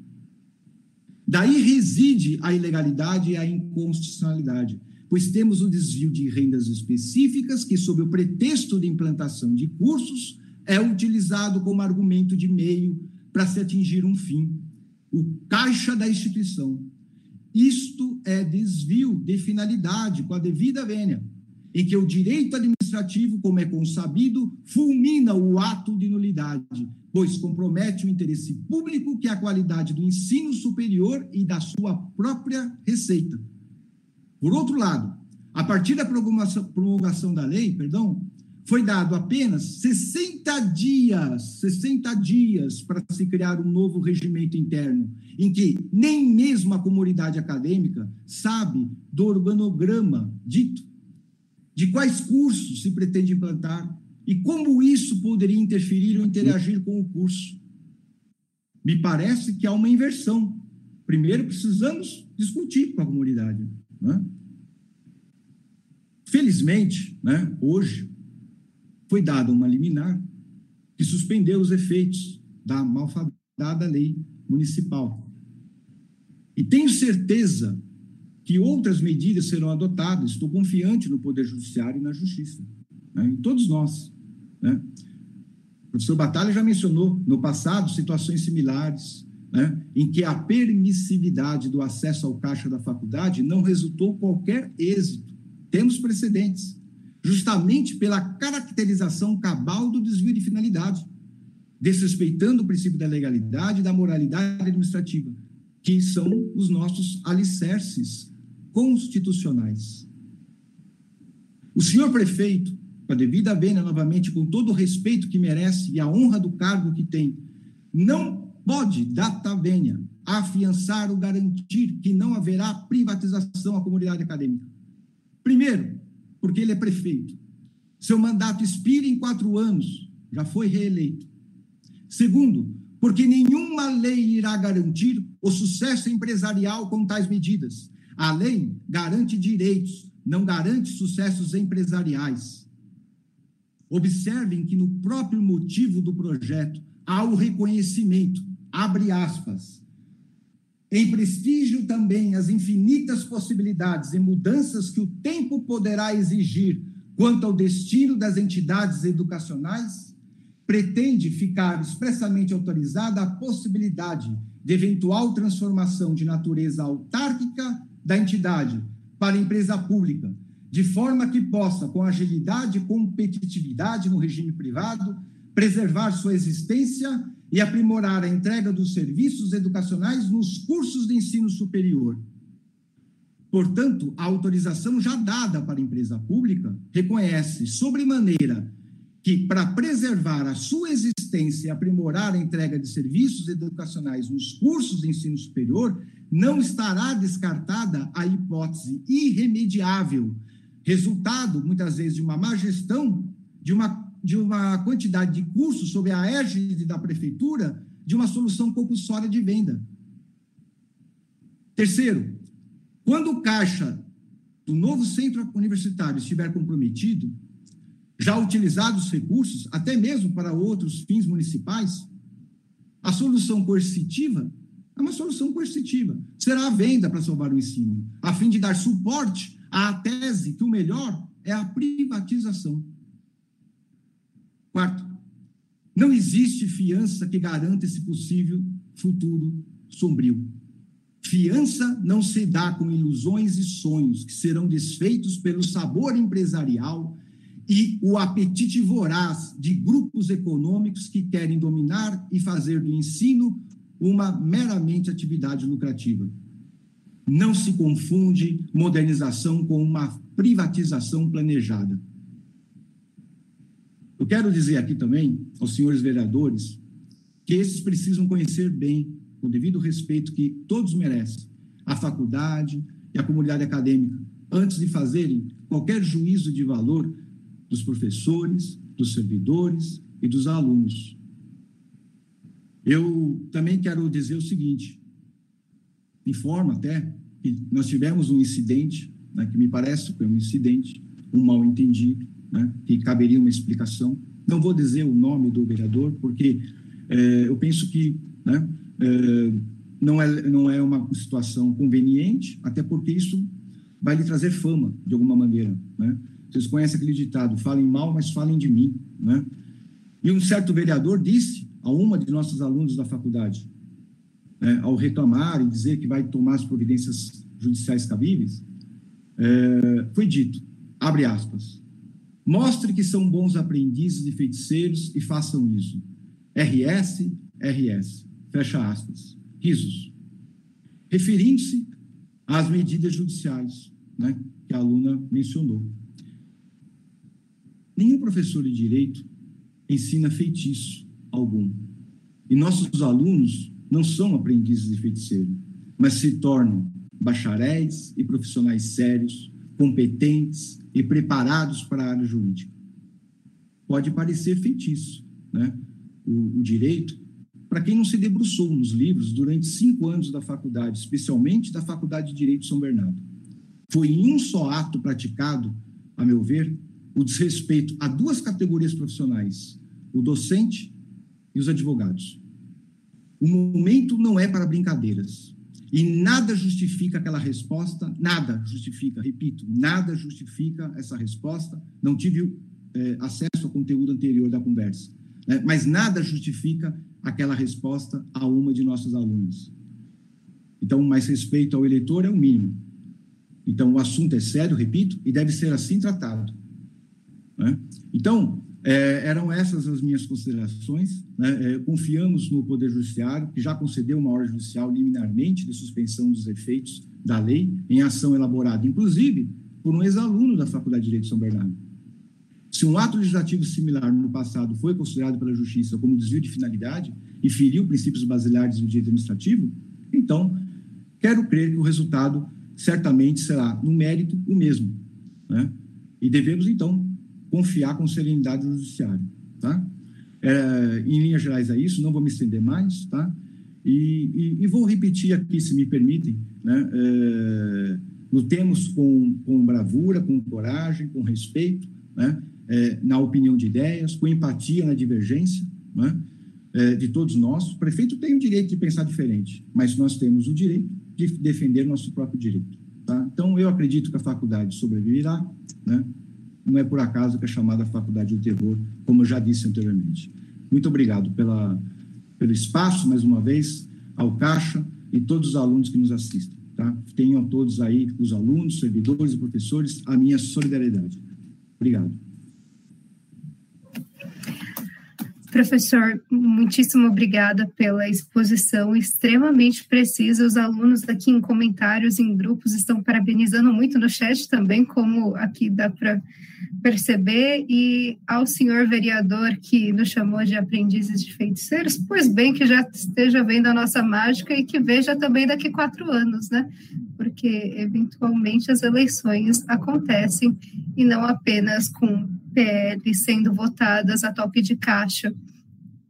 Daí reside a ilegalidade e a inconstitucionalidade, pois temos o desvio de rendas específicas que, sob o pretexto de implantação de cursos, é utilizado como argumento de meio para se atingir um fim, o caixa da instituição. Isto é desvio de finalidade com a devida vênia, em que o direito administrativo, como é consabido, fulmina o ato de nulidade, pois compromete o interesse público, que é a qualidade do ensino superior e da sua própria receita. Por outro lado, a partir da promulgação da lei, perdão, foi dado apenas 60 dias, 60 dias para se criar um novo regimento interno, em que nem mesmo a comunidade acadêmica sabe do organograma dito, de quais cursos se pretende implantar e como isso poderia interferir ou interagir com o curso. Me parece que há uma inversão. Primeiro, precisamos discutir com a comunidade. Né? Felizmente, né, hoje, foi dada uma liminar que suspendeu os efeitos da malfadada lei municipal. E tenho certeza que outras medidas serão adotadas. Estou confiante no Poder Judiciário e na Justiça, né? em todos nós. Né? O professor Batalha já mencionou no passado situações similares, né? em que a permissividade do acesso ao caixa da faculdade não resultou qualquer êxito. Temos precedentes justamente pela caracterização cabal do desvio de finalidade, desrespeitando o princípio da legalidade e da moralidade administrativa, que são os nossos alicerces constitucionais. O senhor prefeito, com a devida vênia, novamente, com todo o respeito que merece e a honra do cargo que tem, não pode, data vênia, afiançar ou garantir que não haverá privatização à comunidade acadêmica. Primeiro, porque ele é prefeito. Seu mandato expira em quatro anos, já foi reeleito. Segundo, porque nenhuma lei irá garantir o sucesso empresarial com tais medidas. A lei garante direitos, não garante sucessos empresariais. Observem que no próprio motivo do projeto há o reconhecimento, abre aspas, em prestígio também as infinitas possibilidades e mudanças que o tempo poderá exigir quanto ao destino das entidades educacionais, pretende ficar expressamente autorizada a possibilidade de eventual transformação de natureza autárquica da entidade para empresa pública, de forma que possa, com agilidade e competitividade no regime privado, preservar sua existência e aprimorar a entrega dos serviços educacionais nos cursos de ensino superior. Portanto, a autorização já dada para a empresa pública reconhece, sobremaneira, que para preservar a sua existência e aprimorar a entrega de serviços educacionais nos cursos de ensino superior, não estará descartada a hipótese irremediável, resultado, muitas vezes, de uma má gestão, de uma de uma quantidade de cursos sob a égide da prefeitura de uma solução compulsória de venda. Terceiro, quando o caixa do novo centro universitário estiver comprometido, já utilizados os recursos, até mesmo para outros fins municipais, a solução coercitiva é uma solução coercitiva. Será a venda para salvar o ensino, a fim de dar suporte à tese que o melhor é a privatização. Quarto, não existe fiança que garanta esse possível futuro sombrio. Fiança não se dá com ilusões e sonhos que serão desfeitos pelo sabor empresarial e o apetite voraz de grupos econômicos que querem dominar e fazer do ensino uma meramente atividade lucrativa. Não se confunde modernização com uma privatização planejada. Eu quero dizer aqui também aos senhores vereadores que esses precisam conhecer bem, com o devido respeito que todos merecem, a faculdade e a comunidade acadêmica, antes de fazerem qualquer juízo de valor dos professores, dos servidores e dos alunos. Eu também quero dizer o seguinte: informo até que nós tivemos um incidente, né, que me parece que foi um incidente, um mal entendido, né, que caberia uma explicação. Não vou dizer o nome do vereador, porque é, eu penso que né, é, não, é, não é uma situação conveniente, até porque isso vai lhe trazer fama, de alguma maneira. Né? Vocês conhecem aquele ditado, falem mal, mas falem de mim. Né? E um certo vereador disse a uma de nossos alunos da faculdade, né, ao reclamar e dizer que vai tomar as providências judiciais cabíveis, é, foi dito, abre aspas, mostre que são bons aprendizes e feiticeiros e façam isso. RS, RS, fecha aspas, risos. Referindo-se às medidas judiciais né, que a aluna mencionou. Nenhum professor de direito ensina feitiço algum. E nossos alunos não são aprendizes de feiticeiro, mas se tornam bacharéis e profissionais sérios, competentes e preparados para a área jurídica. Pode parecer feitiço, né? O, o direito, para quem não se debruçou nos livros durante cinco anos da faculdade, especialmente da Faculdade de Direito de São Bernardo. Foi em um só ato praticado, a meu ver, o desrespeito a duas categorias profissionais, o docente e os advogados. O momento não é para brincadeiras. E nada justifica aquela resposta, nada justifica, repito, nada justifica essa resposta. Não tive é, acesso ao conteúdo anterior da conversa, né? mas nada justifica aquela resposta a uma de nossos alunos. Então, mais respeito ao eleitor é o mínimo. Então, o assunto é sério, repito, e deve ser assim tratado. Né? Então, é, eram essas as minhas considerações. Né? É, confiamos no Poder Judiciário, que já concedeu uma ordem judicial liminarmente de suspensão dos efeitos da lei, em ação elaborada, inclusive, por um ex-aluno da Faculdade de Direito de São Bernardo. Se um ato legislativo similar no passado foi considerado pela Justiça como desvio de finalidade e feriu princípios basilares do direito administrativo, então, quero crer que o resultado certamente será, no mérito, o mesmo. Né? E devemos, então, confiar com serenidade no judiciário, tá? É, em linhas gerais é isso, não vou me estender mais, tá? E, e, e vou repetir aqui, se me permitem, né? É, lutemos com, com bravura, com coragem, com respeito, né? É, na opinião de ideias, com empatia na divergência, né? É, de todos nós. O prefeito tem o direito de pensar diferente, mas nós temos o direito de defender nosso próprio direito. Tá? Então, eu acredito que a faculdade sobreviverá, né? Não é por acaso que é chamada Faculdade do Terror, como eu já disse anteriormente. Muito obrigado pela, pelo espaço, mais uma vez, ao Caixa e todos os alunos que nos assistem. Tá? Tenham todos aí, os alunos, servidores e professores, a minha solidariedade. Obrigado. Professor, muitíssimo obrigada pela exposição extremamente precisa. Os alunos aqui em comentários, em grupos, estão parabenizando muito no chat também, como aqui dá para perceber. E ao senhor vereador que nos chamou de aprendizes de feiticeiros, pois bem que já esteja vendo a nossa mágica e que veja também daqui quatro anos, né? Porque eventualmente as eleições acontecem e não apenas com PL sendo votadas a toque de caixa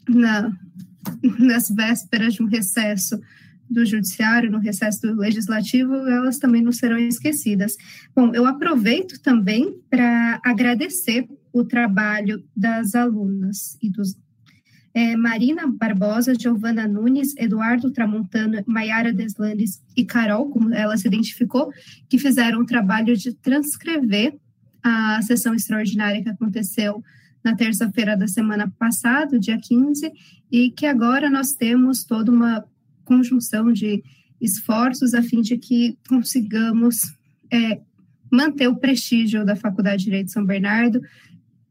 na, nas vésperas de um recesso do judiciário, no recesso do legislativo, elas também não serão esquecidas. Bom, eu aproveito também para agradecer o trabalho das alunas e dos é, Marina Barbosa, Giovana Nunes, Eduardo Tramontano, Maiara Deslandes e Carol, como ela se identificou, que fizeram o trabalho de transcrever a sessão extraordinária que aconteceu na terça-feira da semana passada, dia 15, e que agora nós temos toda uma conjunção de esforços a fim de que consigamos é, manter o prestígio da Faculdade de Direito de São Bernardo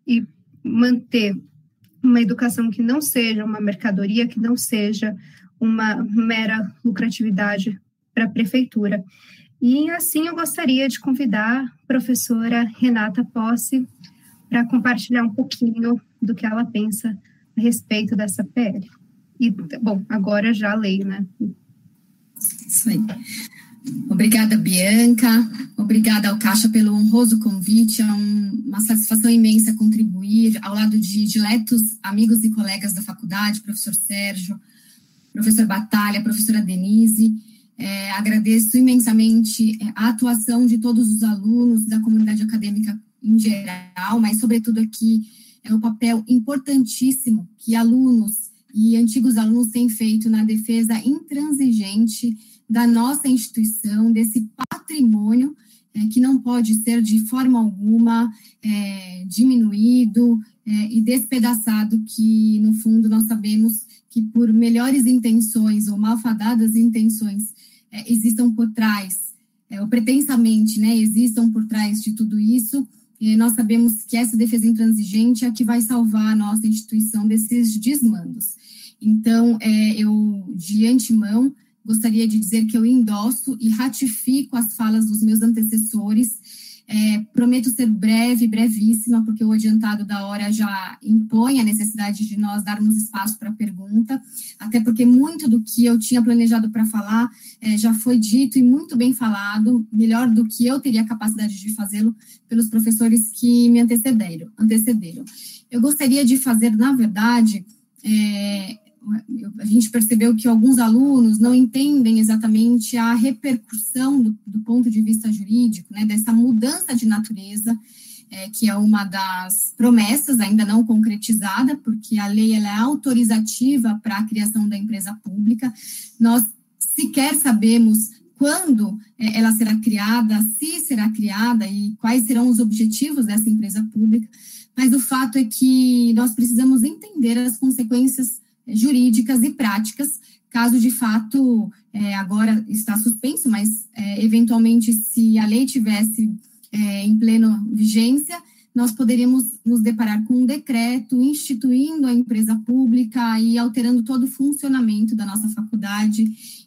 e manter uma educação que não seja uma mercadoria, que não seja uma mera lucratividade para a prefeitura. E assim eu gostaria de convidar a professora Renata Posse para compartilhar um pouquinho do que ela pensa a respeito dessa PL. E, bom, agora já leio, né? Isso aí. Obrigada, Bianca. Obrigada ao Caixa pelo honroso convite. É um, uma satisfação imensa contribuir ao lado de diletos amigos e colegas da faculdade, professor Sérgio, professor Batalha, professora Denise. É, agradeço imensamente a atuação de todos os alunos da comunidade acadêmica em geral, mas, sobretudo, aqui é o papel importantíssimo que alunos e antigos alunos têm feito na defesa intransigente da nossa instituição, desse patrimônio é, que não pode ser de forma alguma é, diminuído é, e despedaçado, que no fundo nós sabemos que por melhores intenções ou malfadadas intenções é, existam por trás, é, ou pretensamente, né, existam por trás de tudo isso, nós sabemos que essa defesa intransigente é a que vai salvar a nossa instituição desses desmandos. Então, é, eu, de antemão, gostaria de dizer que eu endosso e ratifico as falas dos meus antecessores. É, prometo ser breve, brevíssima, porque o adiantado da hora já impõe a necessidade de nós darmos espaço para pergunta, até porque muito do que eu tinha planejado para falar é, já foi dito e muito bem falado, melhor do que eu teria capacidade de fazê-lo pelos professores que me antecederam. antecederam. Eu gostaria de fazer, na verdade, é, a gente percebeu que alguns alunos não entendem exatamente a repercussão do, do ponto de vista jurídico, né, dessa mudança de natureza, é, que é uma das promessas ainda não concretizada, porque a lei ela é autorizativa para a criação da empresa pública. Nós sequer sabemos quando é, ela será criada, se será criada e quais serão os objetivos dessa empresa pública, mas o fato é que nós precisamos entender as consequências jurídicas e práticas, caso de fato é, agora está suspenso, mas é, eventualmente se a lei tivesse é, em plena vigência, nós poderíamos nos deparar com um decreto instituindo a empresa pública e alterando todo o funcionamento da nossa faculdade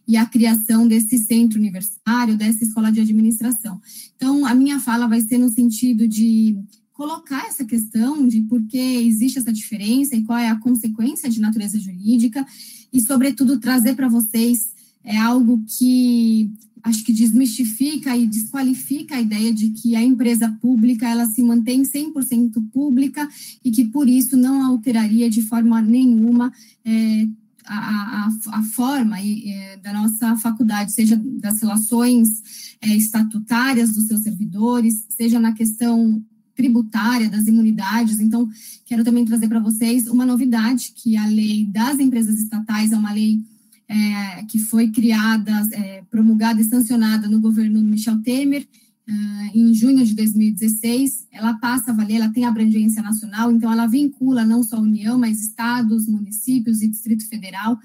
e a criação desse centro universitário, dessa escola de administração. Então, a minha fala vai ser no sentido de colocar essa questão de por que existe essa diferença e qual é a consequência de natureza jurídica e, sobretudo, trazer para vocês é algo que acho que desmistifica e desqualifica a ideia de que a empresa pública ela se mantém 100% pública e que por isso não alteraria de forma nenhuma é, a, a, a, forma é, da nossa faculdade, seja das relações é, estatutárias dos seus servidores, seja na questão tributária, das imunidades. Então, quero também trazer para vocês uma novidade, que a lei das empresas estatais é uma lei é, que foi criada, é, promulgada e sancionada no governo Michel Temer, Uh, em junho de 2016, ela passa a valer, ela tem abrangência nacional, então ela vincula não só a União, mas estados, municípios e Distrito Federal.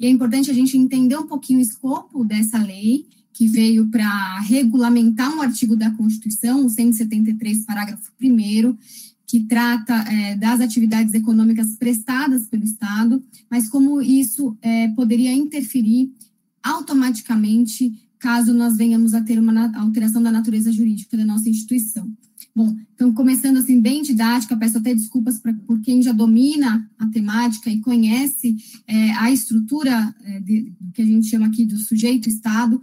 E é importante a gente entender um pouquinho o escopo dessa lei que veio para regulamentar um artigo da Constituição, o 173, parágrafo 1 que trata é, das atividades econômicas prestadas pelo Estado, mas como isso é, poderia interferir automaticamente caso nós venhamos a ter uma alteração da natureza jurídica da nossa instituição. Bom, então, começando assim, bem didática, peço até desculpas pra, por quem já domina a temática e conhece é, a estrutura é, de, que a gente chama aqui do sujeito-estado,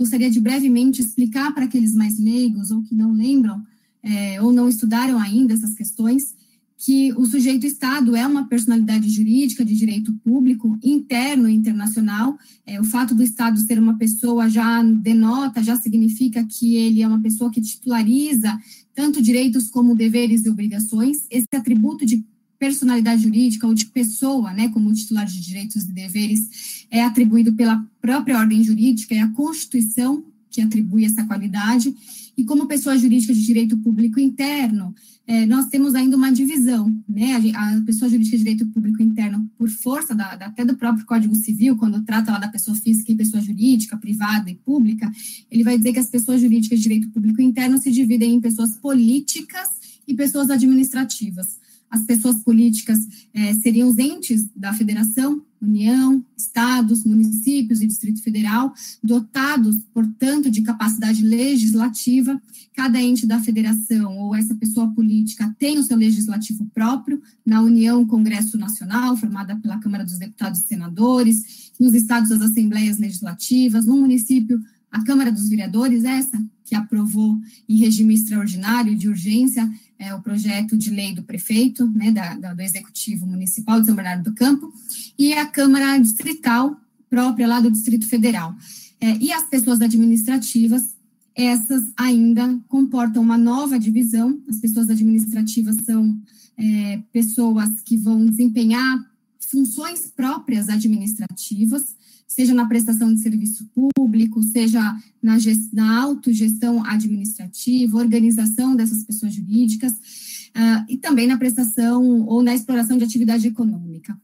gostaria de brevemente explicar para aqueles mais leigos ou que não lembram é, ou não estudaram ainda essas questões, que o sujeito Estado é uma personalidade jurídica de direito público, interno e internacional. É, o fato do Estado ser uma pessoa já denota, já significa que ele é uma pessoa que titulariza tanto direitos como deveres e obrigações. Esse atributo de personalidade jurídica ou de pessoa, né, como titular de direitos e deveres, é atribuído pela própria ordem jurídica, é a Constituição que atribui essa qualidade, e como pessoa jurídica de direito público interno, é, nós temos ainda uma divisão, né, a, a, pessoa jurídica de direito público interno, por força da, da, até do próprio Código Civil, quando trata lá da pessoa física e pessoa jurídica, privada e pública, ele vai dizer que as pessoas jurídicas de direito público interno se dividem em pessoas políticas e pessoas administrativas. As pessoas políticas é, seriam os entes da federação, União, estados, municípios e Distrito Federal, dotados, portanto, de capacidade legislativa. Cada ente da federação ou essa pessoa política tem o seu legislativo próprio. Na União, Congresso Nacional, formada pela Câmara dos Deputados e Senadores. Nos estados, as assembleias legislativas. No município, a Câmara dos Vereadores, essa que aprovou em regime extraordinário de urgência é, o projeto de lei do prefeito, né, da, da, do Executivo Municipal de São Bernardo do Campo, e a Câmara Distrital própria lá do Distrito Federal. É, e as pessoas administrativas, essas ainda comportam uma nova divisão. As pessoas administrativas são é, pessoas que vão desempenhar funções próprias administrativas, seja na prestação de serviço público, seja na, na autogestão administrativa, organização dessas pessoas jurídicas, uh, e também na prestação ou na exploração de atividade econômica,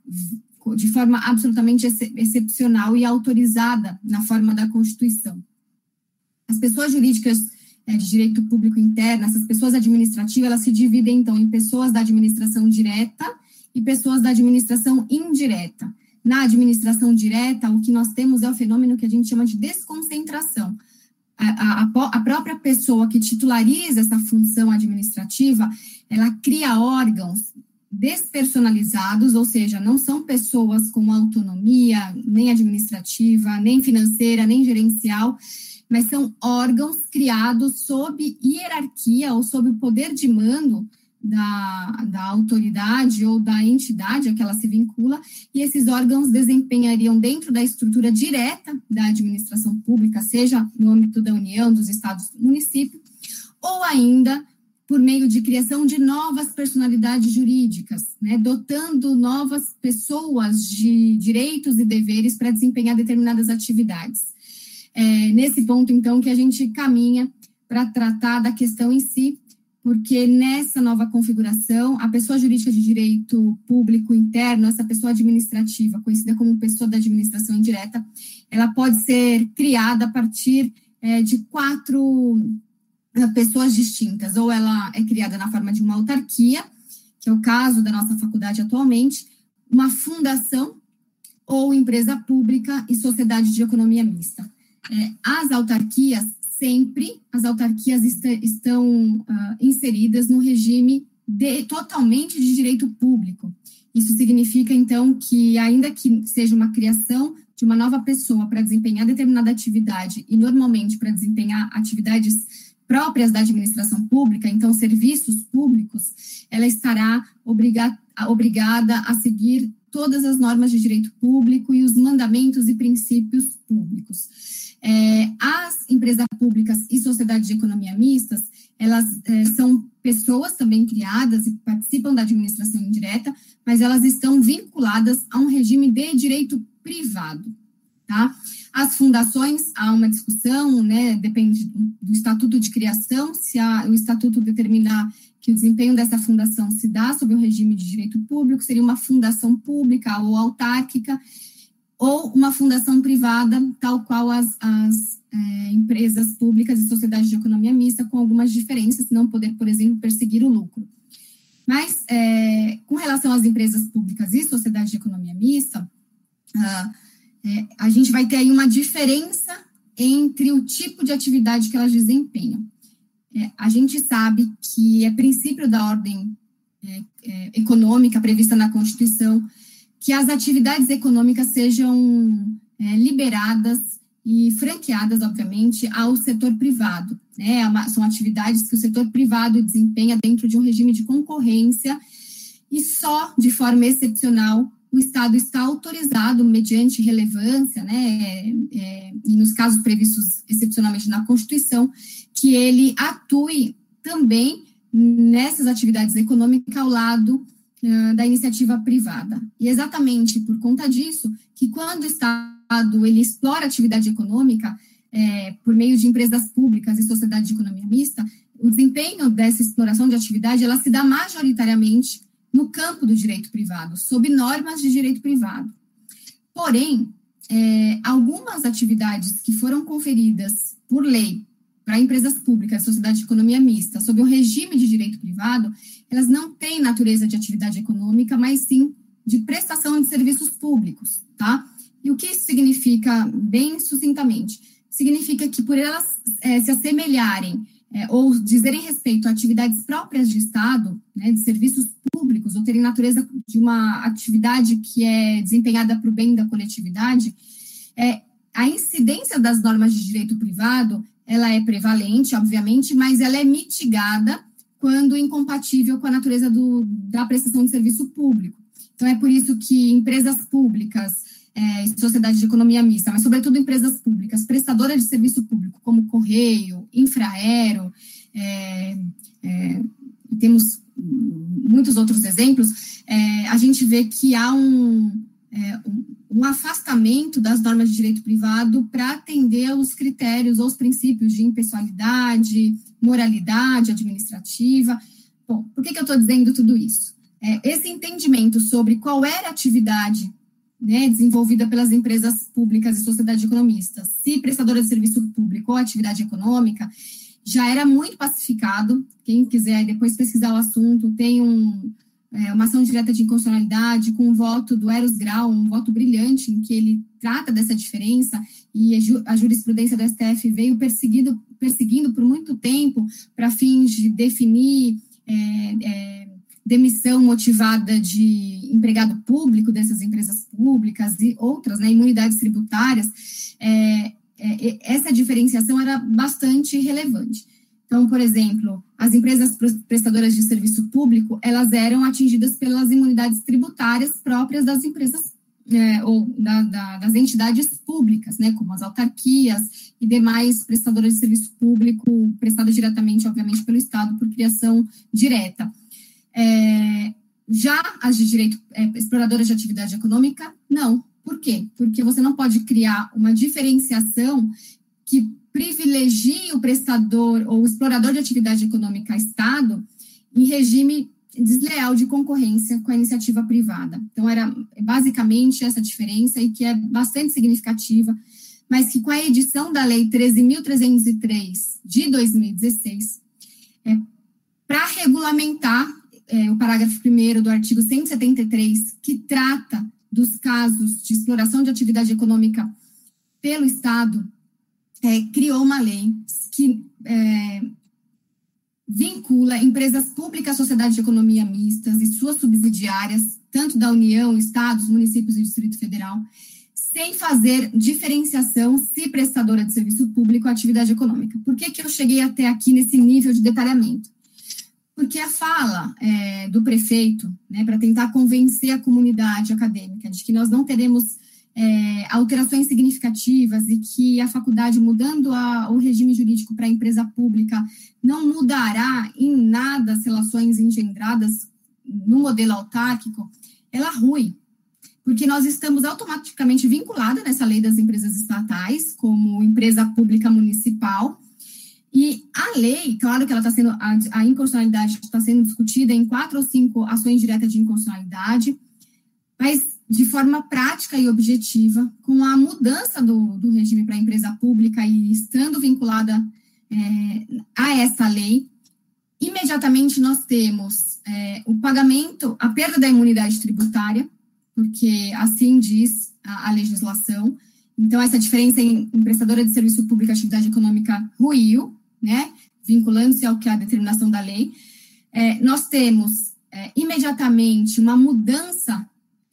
de forma absolutamente ex excepcional e autorizada na forma da Constituição. As pessoas jurídicas é, de direito público interno, essas pessoas administrativas, elas se dividem, então, em pessoas da administração direta e pessoas da administração indireta. Na administração direta, o que nós temos é o fenômeno que a gente chama de desconcentração. A, a, a, própria pessoa que titulariza essa função administrativa, ela cria órgãos despersonalizados, ou seja, não são pessoas com autonomia, nem administrativa, nem financeira, nem gerencial, mas são órgãos criados sob hierarquia ou sob o poder de mando da, da autoridade ou da entidade a que ela se vincula, e esses órgãos desempenhariam dentro da estrutura direta da administração pública, seja no âmbito da União, dos estados, do município, ou ainda por meio de criação de novas personalidades jurídicas, né, dotando novas pessoas de direitos e deveres para desempenhar determinadas atividades. É nesse ponto, então, que a gente caminha para tratar da questão em si, porque nessa nova configuração, a pessoa jurídica de direito público interno, essa pessoa administrativa, conhecida como pessoa da administração indireta, ela pode ser criada a partir é, de quatro é, pessoas distintas, ou ela é criada na forma de uma autarquia, que é o caso da nossa faculdade atualmente, uma fundação ou empresa pública e sociedade de economia mista. É, as autarquias sempre as autarquias est estão uh, inseridas no regime de, totalmente de direito público. Isso significa, então, que, ainda que seja uma criação de uma nova pessoa para desempenhar determinada atividade, e normalmente para desempenhar atividades próprias da administração pública, então serviços públicos, ela estará obriga obrigada a seguir todas as normas de direito público e os mandamentos e princípios públicos. É, as empresas públicas e sociedades de economia mistas, elas é, são pessoas também criadas e participam da administração indireta, mas elas estão vinculadas a um regime de direito privado, tá? As fundações, há uma discussão, né, depende do estatuto de criação, se o estatuto determinar que o desempenho dessa fundação se dá sob um regime de direito público, seria uma fundação pública ou autárquica, ou uma fundação privada, tal qual as, as é, empresas públicas e sociedades de economia mista, com algumas diferenças, não poder, por exemplo, perseguir o lucro. Mas, é, com relação às empresas públicas e sociedades de economia mista, ah, é, a gente vai ter aí uma diferença entre o tipo de atividade que elas desempenham. É, a gente sabe que é princípio da ordem é, é, econômica prevista na Constituição que as atividades econômicas sejam é, liberadas e franqueadas, obviamente, ao setor privado. Né? É são atividades que o setor privado desempenha dentro de um regime de concorrência e só de forma excepcional o Estado está autorizado, mediante relevância, né, é, e nos casos previstos excepcionalmente na Constituição, que ele atue também nessas atividades econômicas ao lado da iniciativa privada. E exatamente por conta disso, que quando o Estado ele explora atividade econômica é, por meio de empresas públicas e sociedade de economia mista, o desempenho dessa exploração de atividade ela se dá majoritariamente no campo do direito privado, sob normas de direito privado. Porém, é, algumas atividades que foram conferidas por lei para empresas públicas, sociedade de economia mista, sob o regime de direito privado, elas não têm natureza de atividade econômica, mas sim de prestação de serviços públicos, tá? E o que isso significa, bem sucintamente? Significa que por elas é, se assemelharem é, ou dizerem respeito a atividades próprias de Estado, né, de serviços públicos, ou terem natureza de uma atividade que é desempenhada para o bem da coletividade, é, a incidência das normas de direito privado, ela é prevalente, obviamente, mas ela é mitigada quando incompatível com a natureza do, da prestação de serviço público. Então, é por isso que empresas públicas, é, sociedade de economia mista, mas sobretudo empresas públicas, prestadoras de serviço público, como Correio, Infraero, é, é, temos muitos outros exemplos, é, a gente vê que há um, é, um, afastamento das normas de direito privado para atender aos critérios ou os princípios de impessoalidade, moralidade administrativa. Bom, por que, que eu estou dizendo tudo isso? É, esse entendimento sobre qual era a atividade né, desenvolvida pelas empresas públicas e sociedade economistas, se prestadora de serviço público ou atividade econômica, já era muito pacificado. Quem quiser depois pesquisar o assunto, tem um, é, uma ação direta de inconstitucionalidade com o voto do Eros Grau, um voto brilhante, em que ele trata dessa diferença, e a jurisprudência do STF veio perseguido, perseguindo por muito tempo para fins de definir é, é, demissão motivada de empregado público dessas empresas públicas e outras, né, imunidades tributárias. É, é, essa diferenciação era bastante relevante. Então, por exemplo, as empresas prestadoras de serviço público, elas eram atingidas pelas imunidades tributárias próprias das empresas é, ou da, da, das entidades públicas, né, como as autarquias e demais prestadoras de serviço público prestadas diretamente, obviamente, pelo Estado por criação direta. É, já as de direito é, exploradoras de atividade econômica, não. Por quê? Porque você não pode criar uma diferenciação que privilegie o prestador ou o explorador de atividade econômica Estado em regime desleal de concorrência com a iniciativa privada. Então, era basicamente essa diferença e que é bastante significativa, mas que com a edição da Lei 13.303 de 2016, é, para regulamentar é, o parágrafo 1 do artigo 173, que trata dos casos de exploração de atividade econômica pelo Estado, é, criou uma lei que é, vincula empresas públicas, sociedades de economia mistas e suas subsidiárias, tanto da União, estados, municípios e Distrito Federal, sem fazer diferenciação se prestadora de serviço público ou atividade econômica. Por que, que eu cheguei até aqui nesse nível de detalhamento? porque a fala é, do prefeito, né, para tentar convencer a comunidade acadêmica de que nós não teremos é, alterações significativas e que a faculdade, mudando a, o regime jurídico para a empresa pública, não mudará em nada as relações engendradas no modelo autárquico, ela rui, porque nós estamos automaticamente vinculados nessa lei das empresas estatais, como empresa pública municipal, e a lei, claro que ela está sendo, a, a inconstitucionalidade está sendo discutida em quatro ou cinco ações diretas de inconstitucionalidade, mas de forma prática e objetiva, com a mudança do, do regime para a empresa pública e estando vinculada é, a essa lei, imediatamente nós temos é, o pagamento, a perda da imunidade tributária, porque assim diz a, a legislação. Então, essa diferença em, em prestadora de serviço público e atividade econômica ruiu, né, vinculando-se ao que é a determinação da lei, é, nós temos é, imediatamente uma mudança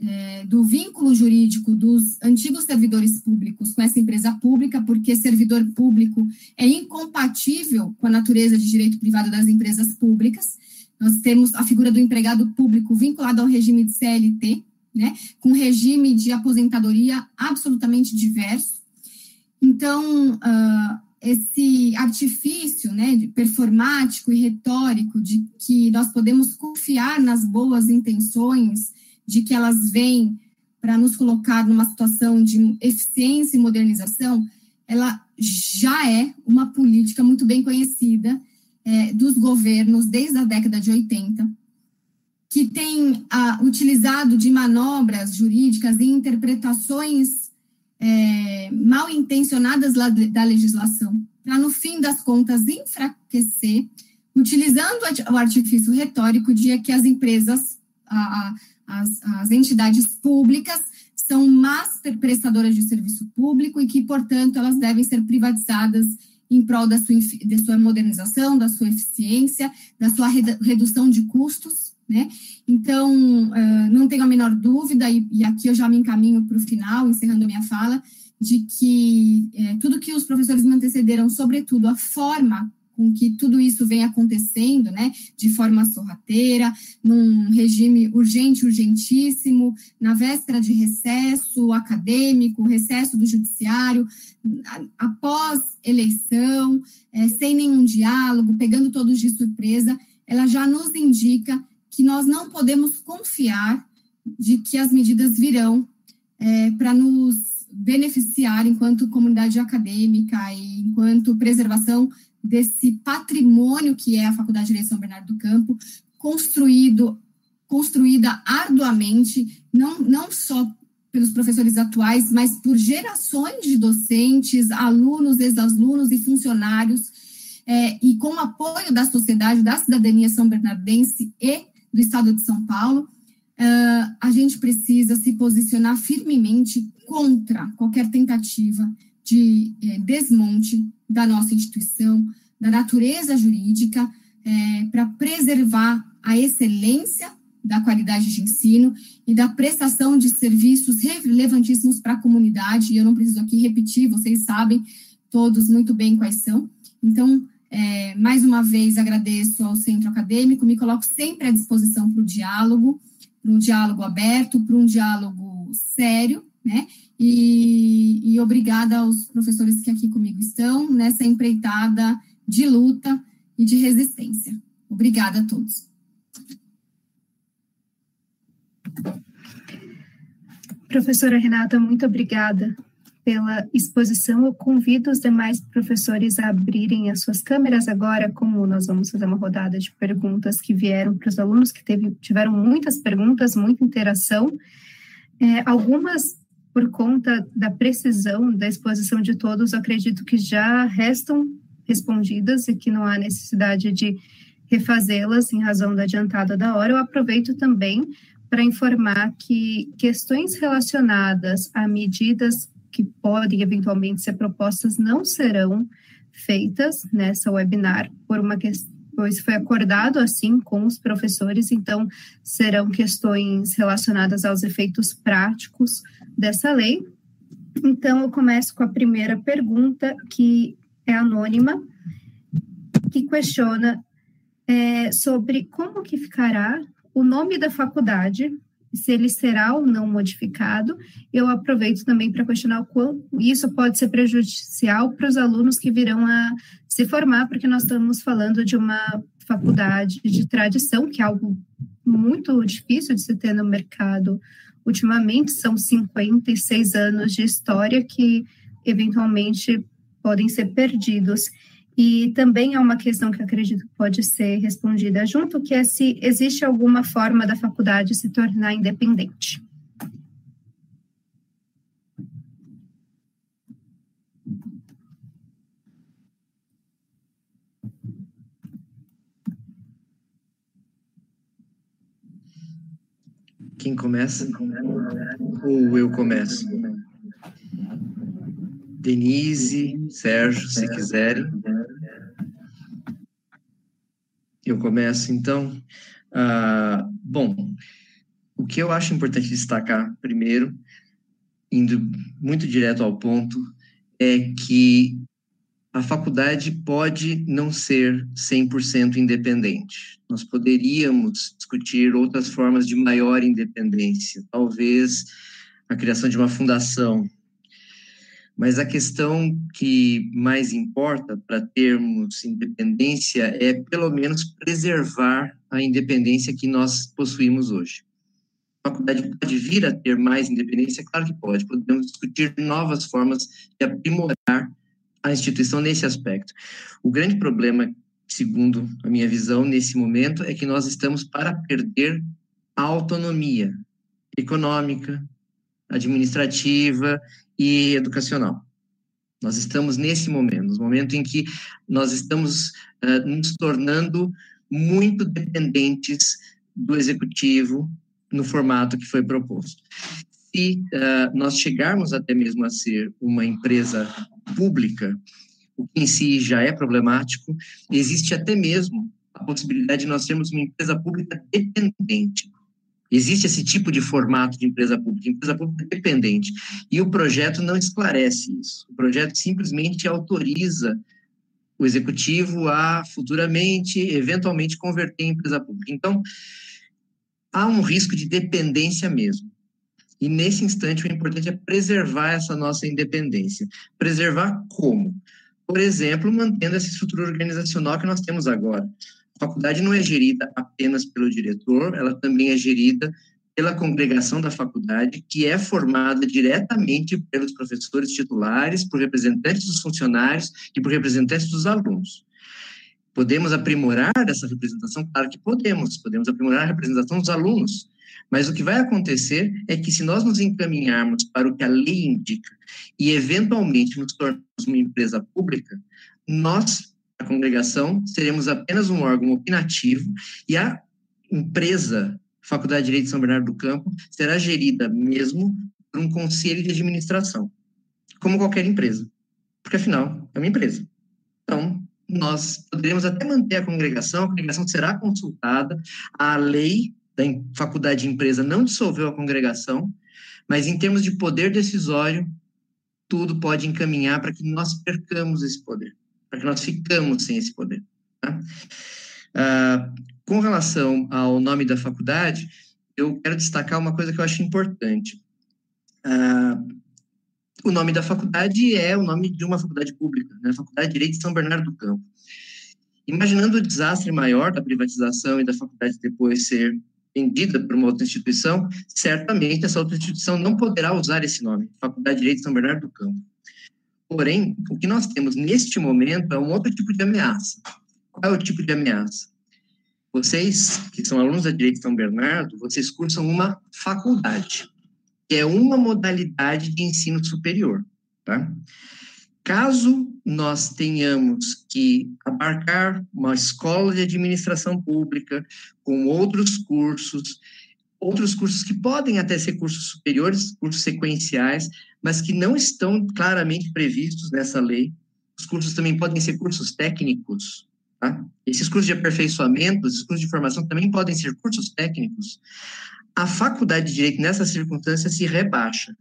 é, do vínculo jurídico dos antigos servidores públicos com essa empresa pública, porque servidor público é incompatível com a natureza de direito privado das empresas públicas. Nós temos a figura do empregado público vinculado ao regime de CLT, né, com regime de aposentadoria absolutamente diverso. Então, uh, esse artifício né, performático e retórico de que nós podemos confiar nas boas intenções, de que elas vêm para nos colocar numa situação de eficiência e modernização, ela já é uma política muito bem conhecida é, dos governos desde a década de 80, que tem ah, utilizado de manobras jurídicas e interpretações é, mal intencionadas da legislação, para, no fim das contas, enfraquecer, utilizando o artifício retórico de que as empresas, a, a, as, as entidades públicas, são más prestadoras de serviço público e que, portanto, elas devem ser privatizadas em prol da sua, de sua modernização, da sua eficiência, da sua redução de custos, né? Então, uh, não tenho a menor dúvida, e, aqui eu já me encaminho para o final, encerrando minha fala, de que é, tudo que os professores me antecederam, sobretudo a forma com que tudo isso vem acontecendo, né, de forma sorrateira, num regime urgente, urgentíssimo, na véspera de recesso acadêmico, recesso do judiciário, após eleição, é, sem nenhum diálogo, pegando todos de surpresa, ela já nos indica que nós não podemos confiar de que as medidas virão é, para nos beneficiar enquanto comunidade acadêmica e enquanto preservação desse patrimônio que é a Faculdade de Direção Bernardo do Campo, construído, construída arduamente, não, não só pelos professores atuais, mas por gerações de docentes, alunos, ex-alunos e funcionários, é, e com o apoio da sociedade, da cidadania são bernardense e do Estado de São Paulo, uh, a gente precisa se posicionar firmemente contra qualquer tentativa de é, desmonte da nossa instituição, da natureza jurídica, é, para preservar a excelência da qualidade de ensino e da prestação de serviços relevantíssimos para a comunidade. E eu não preciso aqui repetir, vocês sabem todos muito bem quais são. Então, é, mais uma vez agradeço ao centro acadêmico, me coloco sempre à disposição para o diálogo, para um diálogo aberto, para um diálogo sério, né? E, e obrigada aos professores que aqui comigo estão nessa empreitada de luta e de resistência. Obrigada a todos. Professora Renata, muito obrigada pela exposição. Eu convido os demais professores a abrirem as suas câmeras agora, como nós vamos fazer uma rodada de perguntas que vieram para os alunos, que teve, tiveram muitas perguntas, muita interação. É, algumas por conta da precisão da exposição de todos, acredito que já restam respondidas e que não há necessidade de refazê-las em razão da adiantada da hora. Eu aproveito também para informar que questões relacionadas a medidas que podem eventualmente ser propostas não serão feitas nessa webinar por uma questão pois foi acordado assim com os professores, então serão questões relacionadas aos efeitos práticos dessa lei. Então, eu começo com a primeira pergunta, que é anônima, que questiona é, sobre como que ficará o nome da faculdade, se ele será ou não modificado. Eu aproveito também para questionar o quão isso pode ser prejudicial para os alunos que virão a se formar, porque nós estamos falando de uma faculdade de tradição, que é algo muito difícil de se ter no mercado ultimamente, são 56 anos de história que eventualmente podem ser perdidos. E também é uma questão que acredito que pode ser respondida junto, que é se existe alguma forma da faculdade se tornar independente. Quem começa? Ou eu começo? Denise, Sérgio, se quiserem. Eu começo, então. Ah, bom, o que eu acho importante destacar, primeiro, indo muito direto ao ponto, é que a faculdade pode não ser 100% independente. Nós poderíamos discutir outras formas de maior independência, talvez a criação de uma fundação. Mas a questão que mais importa para termos independência é, pelo menos, preservar a independência que nós possuímos hoje. A faculdade pode vir a ter mais independência? Claro que pode. Podemos discutir novas formas de aprimorar a instituição nesse aspecto. O grande problema, segundo a minha visão, nesse momento, é que nós estamos para perder a autonomia econômica, administrativa e educacional. Nós estamos nesse momento, no momento em que nós estamos uh, nos tornando muito dependentes do executivo no formato que foi proposto. Se uh, nós chegarmos até mesmo a ser uma empresa pública, o que em si já é problemático, existe até mesmo a possibilidade de nós termos uma empresa pública dependente. Existe esse tipo de formato de empresa pública, empresa pública dependente. E o projeto não esclarece isso. O projeto simplesmente autoriza o executivo a futuramente, eventualmente, converter em empresa pública. Então, há um risco de dependência mesmo. E nesse instante, o importante é preservar essa nossa independência. Preservar como? Por exemplo, mantendo essa estrutura organizacional que nós temos agora. A faculdade não é gerida apenas pelo diretor, ela também é gerida pela congregação da faculdade, que é formada diretamente pelos professores titulares, por representantes dos funcionários e por representantes dos alunos. Podemos aprimorar essa representação? Claro que podemos, podemos aprimorar a representação dos alunos, mas o que vai acontecer é que se nós nos encaminharmos para o que a lei indica e eventualmente nos tornarmos uma empresa pública, nós, a congregação, seremos apenas um órgão opinativo e a empresa Faculdade de Direito de São Bernardo do Campo será gerida mesmo por um conselho de administração, como qualquer empresa, porque afinal é uma empresa. Então, nós poderemos até manter a congregação, a congregação será consultada, a lei da faculdade de empresa não dissolveu a congregação, mas em termos de poder decisório, tudo pode encaminhar para que nós percamos esse poder, para que nós ficamos sem esse poder. Tá? Ah, com relação ao nome da faculdade, eu quero destacar uma coisa que eu acho importante. Ah, o nome da faculdade é o nome de uma faculdade pública, né? Faculdade de Direito de São Bernardo do Campo. Imaginando o desastre maior da privatização e da faculdade depois ser vendida por uma outra instituição, certamente essa outra instituição não poderá usar esse nome, Faculdade de Direito de São Bernardo do Campo. Porém, o que nós temos neste momento é um outro tipo de ameaça. Qual é o tipo de ameaça? Vocês, que são alunos da Direito de São Bernardo, vocês cursam uma faculdade, que é uma modalidade de ensino superior, tá? Caso nós tenhamos que abarcar uma escola de administração pública com outros cursos, outros cursos que podem até ser cursos superiores, cursos sequenciais, mas que não estão claramente previstos nessa lei. Os cursos também podem ser cursos técnicos, Tá? Esses cursos de aperfeiçoamento, esses cursos de formação também podem ser cursos técnicos. A faculdade de direito, nessa circunstância, se rebaixa.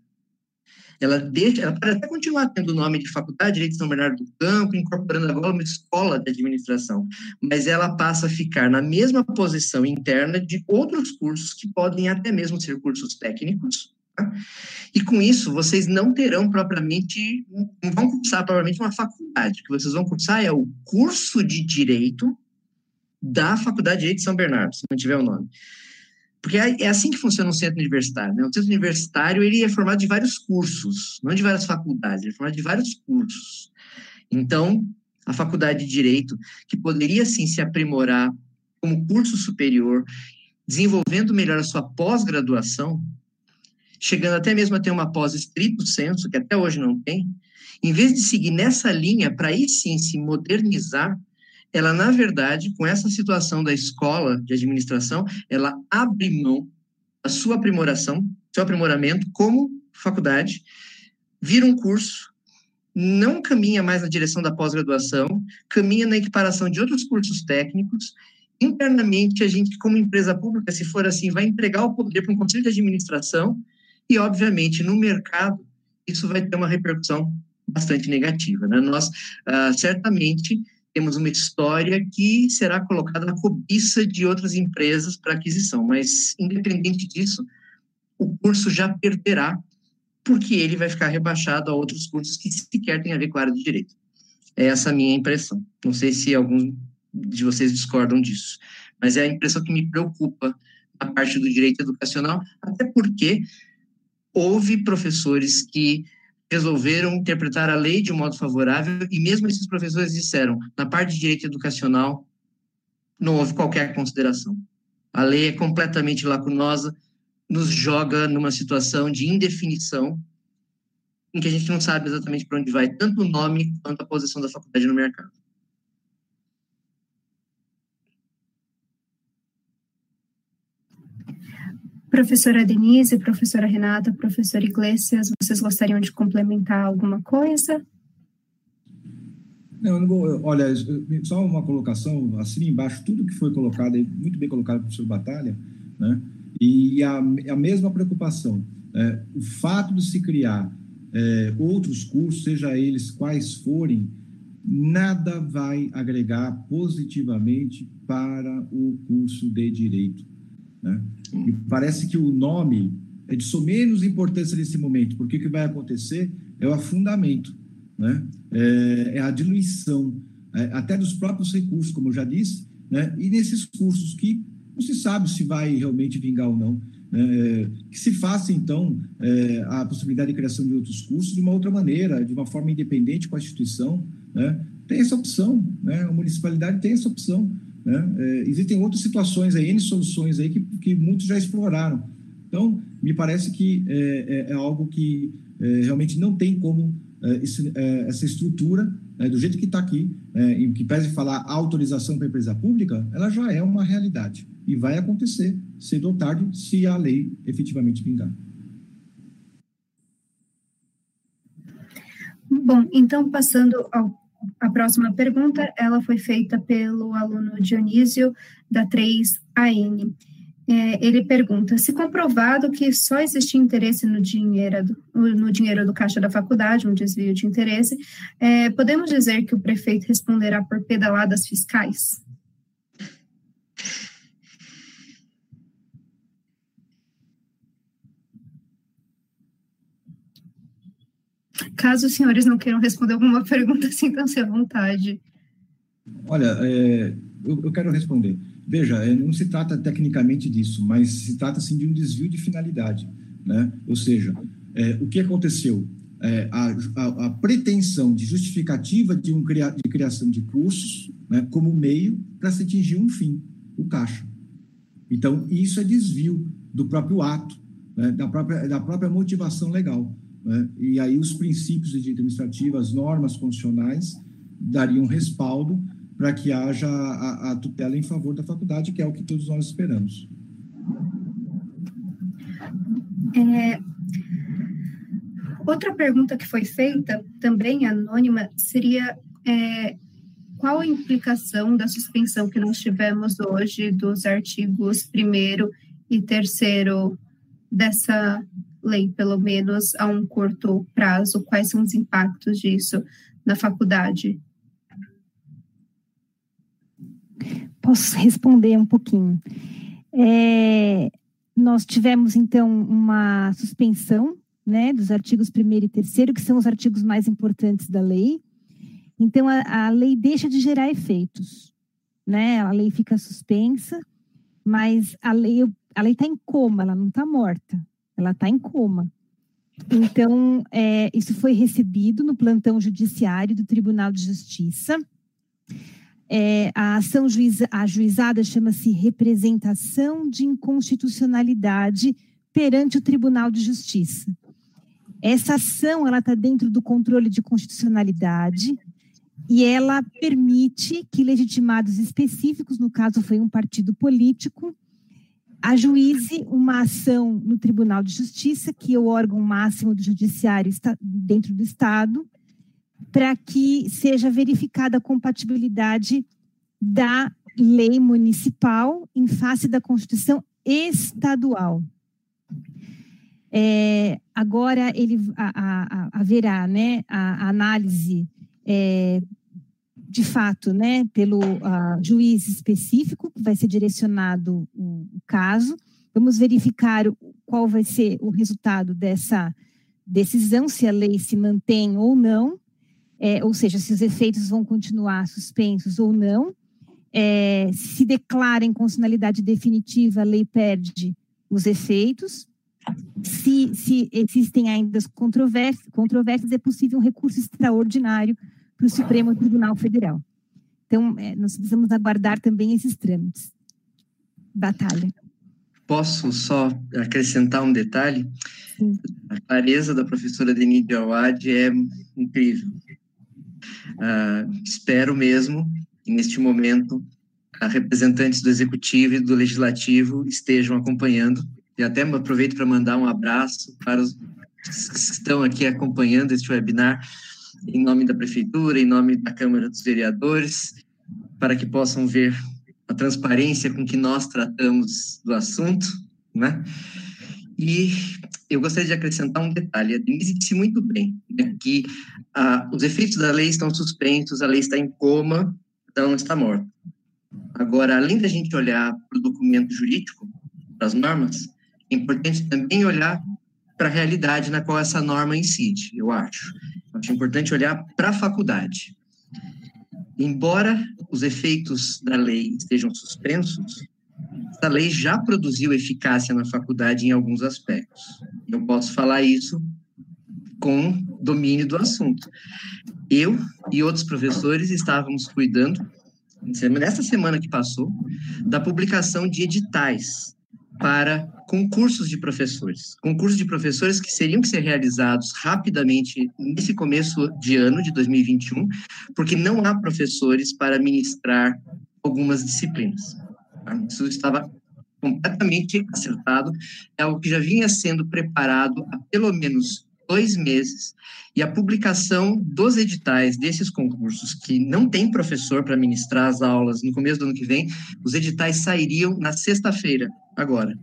Ela, deixa, ela pode até continuar tendo o nome de Faculdade de Direito de São Bernardo do Campo, incorporando agora uma escola de administração, mas ela passa a ficar na mesma posição interna de outros cursos que podem até mesmo ser cursos técnicos, Tá? E com isso, vocês não terão propriamente, não vão cursar propriamente uma faculdade. O que vocês vão cursar é o curso de Direito da Faculdade de Direito de São Bernardo, se não tiver o nome. Porque é, é assim que funciona um centro universitário. Né? O centro universitário ele é formado de vários cursos, não de várias faculdades, ele é formado de vários cursos. Então, a Faculdade de Direito, que poderia sim se aprimorar como curso superior, desenvolvendo melhor a sua pós-graduação, chegando até mesmo a ter uma pós estrito senso, que até hoje não tem, em vez de seguir nessa linha para aí sim se modernizar, ela, na verdade, com essa situação da escola de administração, ela abre mão da sua aprimoração, seu aprimoramento como faculdade, vira um curso, não caminha mais na direção da pós-graduação, caminha na equiparação de outros cursos técnicos. Internamente, a gente, como empresa pública, se for assim, vai entregar o poder para um conselho de administração e, obviamente, no mercado, isso vai ter uma repercussão bastante negativa. Né? Nós, uh, certamente, temos uma história que será colocada na cobiça de outras empresas para aquisição, mas, independente disso, o curso já perderá, porque ele vai ficar rebaixado a outros cursos que sequer têm a ver com a área de direito. É essa a minha impressão. Não sei se alguns de vocês discordam disso, mas é a impressão que me preocupa na parte do direito educacional, até porque houve professores que resolveram interpretar a lei de um modo favorável e mesmo esses professores disseram, na parte de direito educacional, não houve qualquer consideração. A lei é completamente lacunosa, nos joga numa situação de indefinição em que a gente não sabe exatamente para onde vai tanto o nome quanto a posição da faculdade no mercado. Professora Denise, professora Renata, professora Iglesias, vocês gostariam de complementar alguma coisa? Não, olha, só uma colocação, assim embaixo, tudo que foi colocado, muito bem colocado pelo professor Batalha, né? E a, a mesma preocupação, é, o fato de se criar é, outros cursos, seja eles quais forem, nada vai agregar positivamente para o curso de direito. Né? E parece que o nome é de menos importância nesse momento, porque o que vai acontecer é o afundamento, né? é, é a diluição, é, até dos próprios recursos, como eu já disse, né? e nesses cursos que não se sabe se vai realmente vingar ou não. É, que se faça, então, é, a possibilidade de criação de outros cursos de uma outra maneira, de uma forma independente com a instituição. Né? Tem essa opção, né? a municipalidade tem essa opção. Né? É, existem outras situações aí, N soluções aí que, que muitos já exploraram. Então, me parece que é, é, é algo que é, realmente não tem como esse, essa estrutura, né, do jeito que está aqui, em que pese falar autorização para empresa pública, ela já é uma realidade e vai acontecer cedo ou tarde se a lei efetivamente vingar. Bom, então passando à próxima pergunta, ela foi feita pelo aluno Dionísio da 3AN. É, ele pergunta: se comprovado que só existe interesse no dinheiro no dinheiro do caixa da faculdade, um desvio de interesse, é, podemos dizer que o prefeito responderá por pedaladas fiscais? Caso os senhores não queiram responder alguma pergunta, sintam-se à vontade. Olha, é, eu, eu, quero responder. Veja, é, não se trata tecnicamente disso, mas se trata sim de um desvio de finalidade. Né? Ou seja, é, o que aconteceu? É, a, a, a, pretensão de justificativa de, um cria, de criação de cursos né, como meio para se atingir um fim, o caixa. Então, isso é desvio do próprio ato, né, da, própria, da própria motivação legal. Né? E aí os princípios de direito administrativo, as normas constitucionais, dariam respaldo para que haja a, a, tutela em favor da faculdade, que é o que todos nós esperamos. É, outra pergunta que foi feita, também anônima, seria é, qual a implicação da suspensão que nós tivemos hoje dos artigos 1 e 3 dessa lei, pelo menos a um curto prazo? Quais são os impactos disso na faculdade? Posso responder um pouquinho. É, nós tivemos, então, uma suspensão né, dos artigos 1 e 3, que são os artigos mais importantes da lei. Então, a, a lei deixa de gerar efeitos. Né? A lei fica suspensa, mas a lei a lei está em coma, ela não está morta ela está em coma. Então, é, isso foi recebido no plantão judiciário do Tribunal de Justiça. É, a ação juiza, ajuizada chama-se representação de inconstitucionalidade perante o Tribunal de Justiça. Essa ação ela está dentro do controle de constitucionalidade e ela permite que legitimados específicos, no caso foi um partido político, ajuize uma ação no Tribunal de Justiça, que é o órgão máximo do judiciário dentro do Estado, para que seja verificada a compatibilidade da lei municipal em face da Constituição estadual. É, agora ele a, a, haverá né, a, a análise é, de fato, né, pelo uh, juiz específico, que vai ser direcionado o, o, caso. Vamos verificar qual vai ser o resultado dessa decisão, se a lei se mantém ou não, é, ou seja, se os efeitos vão continuar suspensos ou não. É, se declara inconstitucionalidade definitiva, a lei perde os efeitos. Se, se existem ainda controvérsias, controvérsias, é possível um recurso extraordinário para o Supremo Tribunal Federal. Então, é, nós precisamos aguardar também esses trâmites. Batalha. Posso só acrescentar um detalhe? Sim. A clareza da professora Denise Awad é incrível. Uh, espero mesmo que, neste momento, a representantes do Executivo e do Legislativo estejam acompanhando. E até aproveito para mandar um abraço para os que estão aqui acompanhando este webinar, em nome da Prefeitura, em nome da Câmara dos Vereadores, para que possam ver a transparência com que nós tratamos do assunto né? E eu gostaria de acrescentar um detalhe. A Denise disse muito bem né, que ah, os efeitos da lei estão suspensos, a lei está em coma, ela não está morta. Agora, além da gente olhar para o documento jurídico, para as normas, é importante também olhar para a realidade na qual essa norma incide, eu acho. Acho importante olhar para a faculdade. Embora os efeitos da lei estejam suspensos, essa lei já produziu eficácia na faculdade em alguns aspectos. Eu posso falar isso com domínio do assunto. Eu e outros professores estávamos cuidando, nessa semana que passou, da publicação de editais para concursos de professores. Concursos de professores que seriam que ser realizados rapidamente nesse começo de ano de 2021, porque não há professores para ministrar algumas disciplinas. Isso estava completamente acertado, é algo que já vinha sendo preparado há pelo menos dois meses, e a publicação dos editais desses concursos, que não tem professor para ministrar as aulas no começo do ano que vem, os editais sairiam na sexta-feira, agora,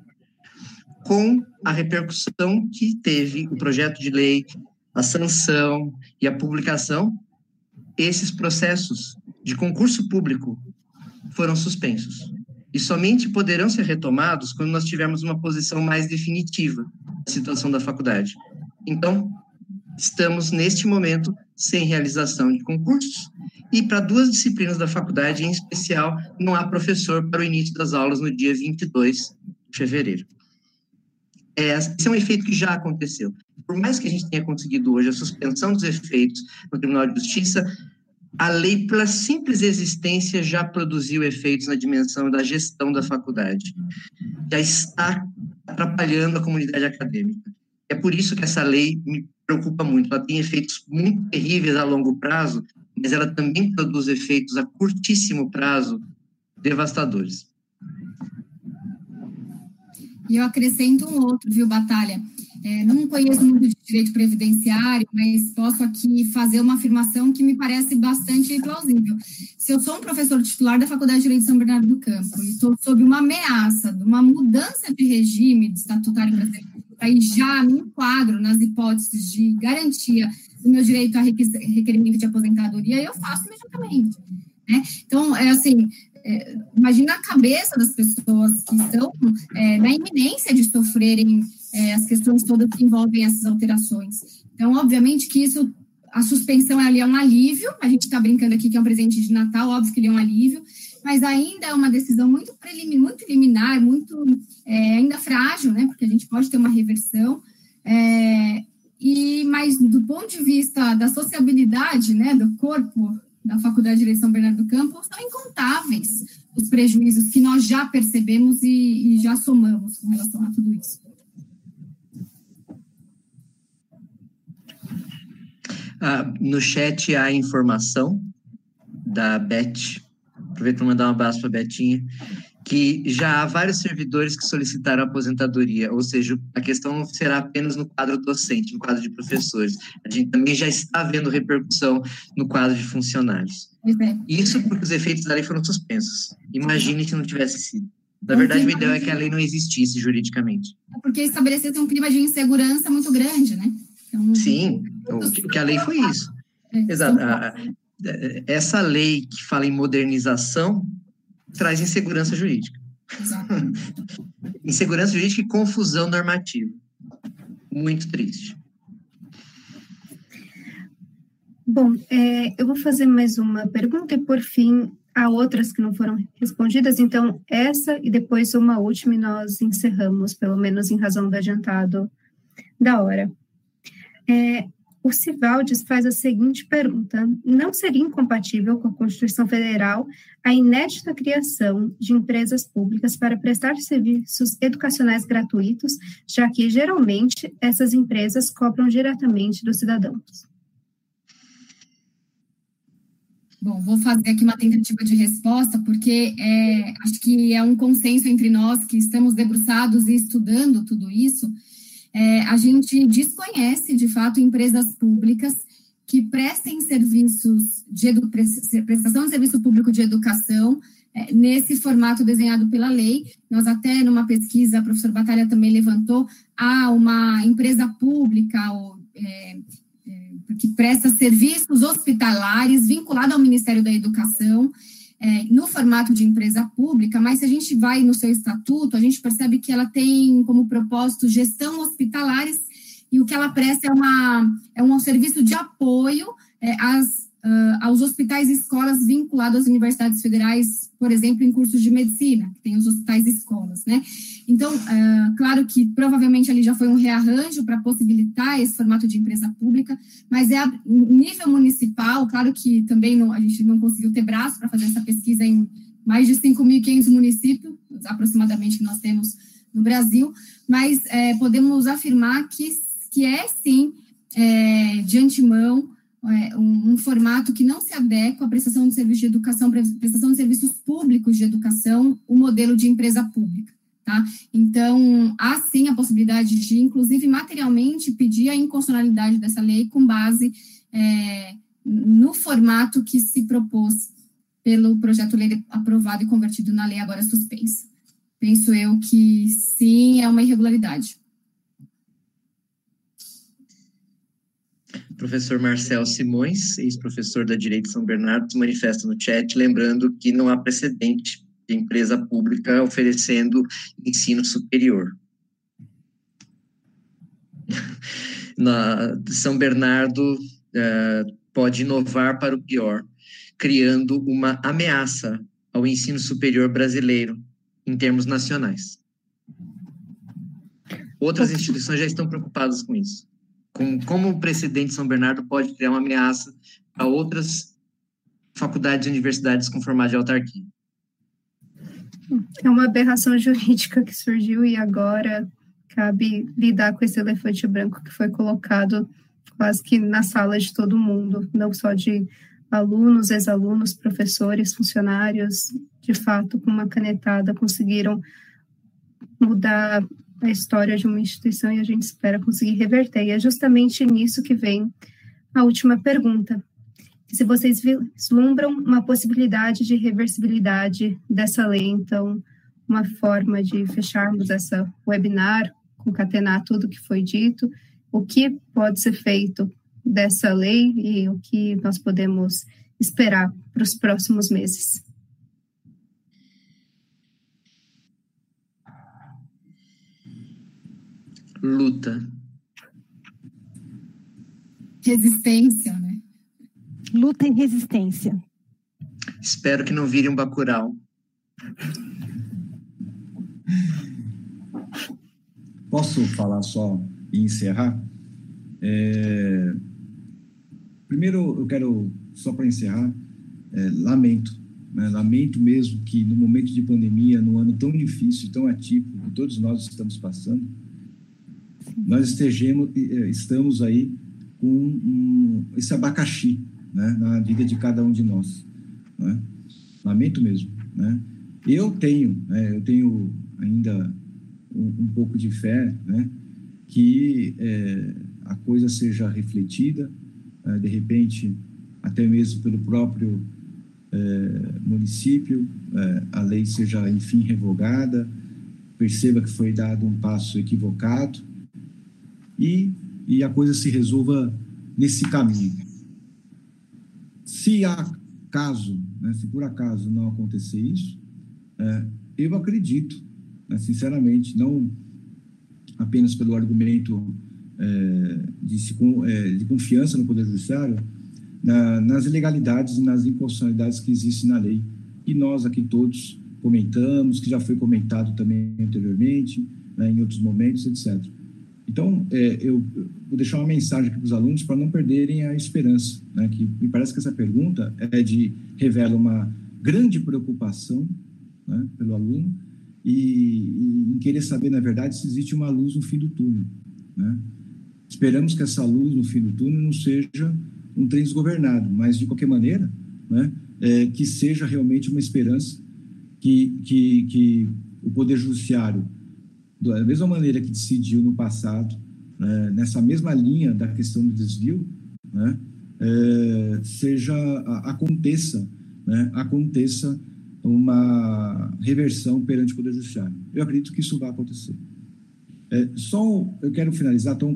com a repercussão que teve o projeto de lei, a sanção e a publicação, esses processos de concurso público foram suspensos. E somente poderão ser retomados quando nós tivermos uma posição mais definitiva da situação da faculdade. Então, estamos neste momento sem realização de concursos e para duas disciplinas da faculdade, em especial, não há professor para o início das aulas no dia 22 de fevereiro. É, esse é um efeito que já aconteceu. Por mais que a gente tenha conseguido hoje a suspensão dos efeitos no Tribunal de Justiça, a lei, pela simples existência, já produziu efeitos na dimensão da gestão da faculdade. Já está atrapalhando a comunidade acadêmica. É por isso que essa lei me preocupa muito. Ela tem efeitos muito terríveis a longo prazo, mas ela também produz efeitos a curtíssimo prazo devastadores. E eu acrescento um outro, viu, Batalha? É, não conheço muito de direito previdenciário, mas posso aqui fazer uma afirmação que me parece bastante plausível. Se eu sou um professor titular da Faculdade de Direito de São Bernardo do Campo e estou sob uma ameaça de uma mudança de regime de estatutário brasileiro, aí já me enquadro nas hipóteses de garantia do meu direito a requerimento de aposentadoria, eu faço imediatamente. Né? Então, é assim, é, imagina a cabeça das pessoas que estão é, na iminência de sofrerem é, as questões todas que envolvem essas alterações. Então, obviamente que isso, a suspensão ali é um alívio, a gente está brincando aqui que é um presente de Natal, óbvio que ele é um alívio, mas ainda é uma decisão muito preliminar, muito, liminar, muito é, ainda frágil, né, porque a gente pode ter uma reversão, é, e, mas do ponto de vista da sociabilidade, né, do corpo da Faculdade de Direito São Bernardo do Campo, são incontáveis os prejuízos que nós já percebemos e, e já somamos com relação a tudo isso. Ah, no chat há informação da Beth, aproveito para mandar um abraço para a Betinha, que já há vários servidores que solicitaram aposentadoria, ou seja, a questão não será apenas no quadro docente, no quadro de professores. A gente também já está vendo repercussão no quadro de funcionários. Isso porque os efeitos da lei foram suspensos. Imagine se não tivesse sido. Na verdade, o ideal é que a lei não existisse juridicamente. É porque estabelecesse um clima de insegurança muito grande, né? Então, Sim, o que a lei foi isso. É, Exato. Essa lei que fala em modernização traz insegurança jurídica. Insegurança jurídica e confusão normativa. Muito triste. Bom, é, eu vou fazer mais uma pergunta e, por fim, há outras que não foram respondidas. Então, essa e depois uma última e nós encerramos, pelo menos em razão do adiantado da hora. É, o Civaldes faz a seguinte pergunta: não seria incompatível com a Constituição Federal a inédita criação de empresas públicas para prestar serviços educacionais gratuitos, já que geralmente essas empresas cobram diretamente dos cidadãos? Bom, vou fazer aqui uma tentativa de resposta, porque é, acho que é um consenso entre nós que estamos debruçados e estudando tudo isso é, a gente desconhece, de fato, empresas públicas que prestem serviços de prestação de serviço público de educação é, nesse formato desenhado pela lei. Nós até numa pesquisa, a professor Batalha também levantou, há uma empresa pública ou, é, é, que presta serviços hospitalares vinculada ao Ministério da Educação, é, no formato de empresa pública, mas se a gente vai no seu estatuto, a gente percebe que ela tem como propósito gestão hospitalares e o que ela presta é, uma, é um serviço de apoio é, às uh, aos hospitais e escolas vinculados às universidades federais, por exemplo, em cursos de medicina, que tem os hospitais e escolas, né? Então, uh, claro que provavelmente ali já foi um rearranjo para possibilitar esse formato de empresa pública, mas é a nível municipal, claro que também não, a gente não conseguiu ter braço para fazer essa pesquisa em mais de 5.500 municípios, aproximadamente, que nós temos no Brasil, mas é, podemos afirmar que, que é sim, é, de antemão, é, um, um, formato que não se adequa à prestação de serviços de educação, prestação de serviços públicos de educação, o modelo de empresa pública. Tá? Então, há sim a possibilidade de, inclusive materialmente, pedir a inconstitucionalidade dessa lei com base é, no formato que se propôs pelo projeto lei aprovado e convertido na lei agora suspensa. Penso eu que sim, é uma irregularidade. professor Marcel Simões, ex-professor da Direito de São Bernardo, se manifesta no chat, lembrando que não há precedente de empresa pública oferecendo ensino superior. Na, São Bernardo uh, pode inovar para o pior, criando uma ameaça ao ensino superior brasileiro em termos nacionais. Outras instituições já estão preocupadas com isso com como o presidente de São Bernardo pode criar uma ameaça a outras faculdades e universidades com formato de autarquia. É uma aberração jurídica que surgiu e agora cabe lidar com esse elefante branco que foi colocado quase que na sala de todo mundo, não só de alunos, ex-alunos, professores, funcionários, de fato, com uma canetada conseguiram mudar a história de uma instituição e a gente espera conseguir reverter. E é justamente nisso que vem a última pergunta. Se vocês vislumbram uma possibilidade de reversibilidade dessa lei, então, uma forma de fecharmos essa webinar, concatenar tudo que foi dito, o que pode ser feito dessa lei e o que nós podemos esperar para os próximos meses. Luta. Resistência, né? Luta e resistência. Espero que não vire um bacural. Posso falar só e encerrar? É... Primeiro, eu quero, só para encerrar, é, lamento. Né? Lamento mesmo que no momento de pandemia, num ano tão difícil, tão atípico que todos nós estamos passando, nós estejamos, eh, estamos aí com um, esse abacaxi né, na vida de cada um de nós. Né? Lamento mesmo. Né? Eu tenho, né, eu tenho ainda um, um, pouco de fé né, que é, a coisa seja refletida, é, de repente, até mesmo pelo próprio é, município, a lei seja, enfim, revogada, perceba que foi dado um passo equivocado, e, e a coisa se resolva nesse caminho. Se acaso, né, se por acaso não acontecer isso, é, eu acredito, né, sinceramente, não apenas pelo argumento é, de, é, de, confiança no Poder Judiciário, na, nas ilegalidades e nas inconstitucionalidades que existem na lei. E nós aqui todos comentamos, que já foi comentado também anteriormente, né, em outros momentos, etc. Então, é, eu vou deixar uma mensagem aqui para os alunos para não perderem a esperança, né? que me parece que essa pergunta é de revela uma grande preocupação né, pelo aluno e, em querer saber, na verdade, se existe uma luz no fim do túnel. Né? Esperamos que essa luz no fim do túnel não seja um trem desgovernado, mas, de qualquer maneira, né, é, que seja realmente uma esperança que, que, que o Poder Judiciário da mesma maneira que decidiu no passado, né, nessa mesma linha da questão do desvio, né, é, seja aconteça, né, aconteça uma reversão perante o Poder Judiciário. Eu acredito que isso vai acontecer. É, só eu quero finalizar, então,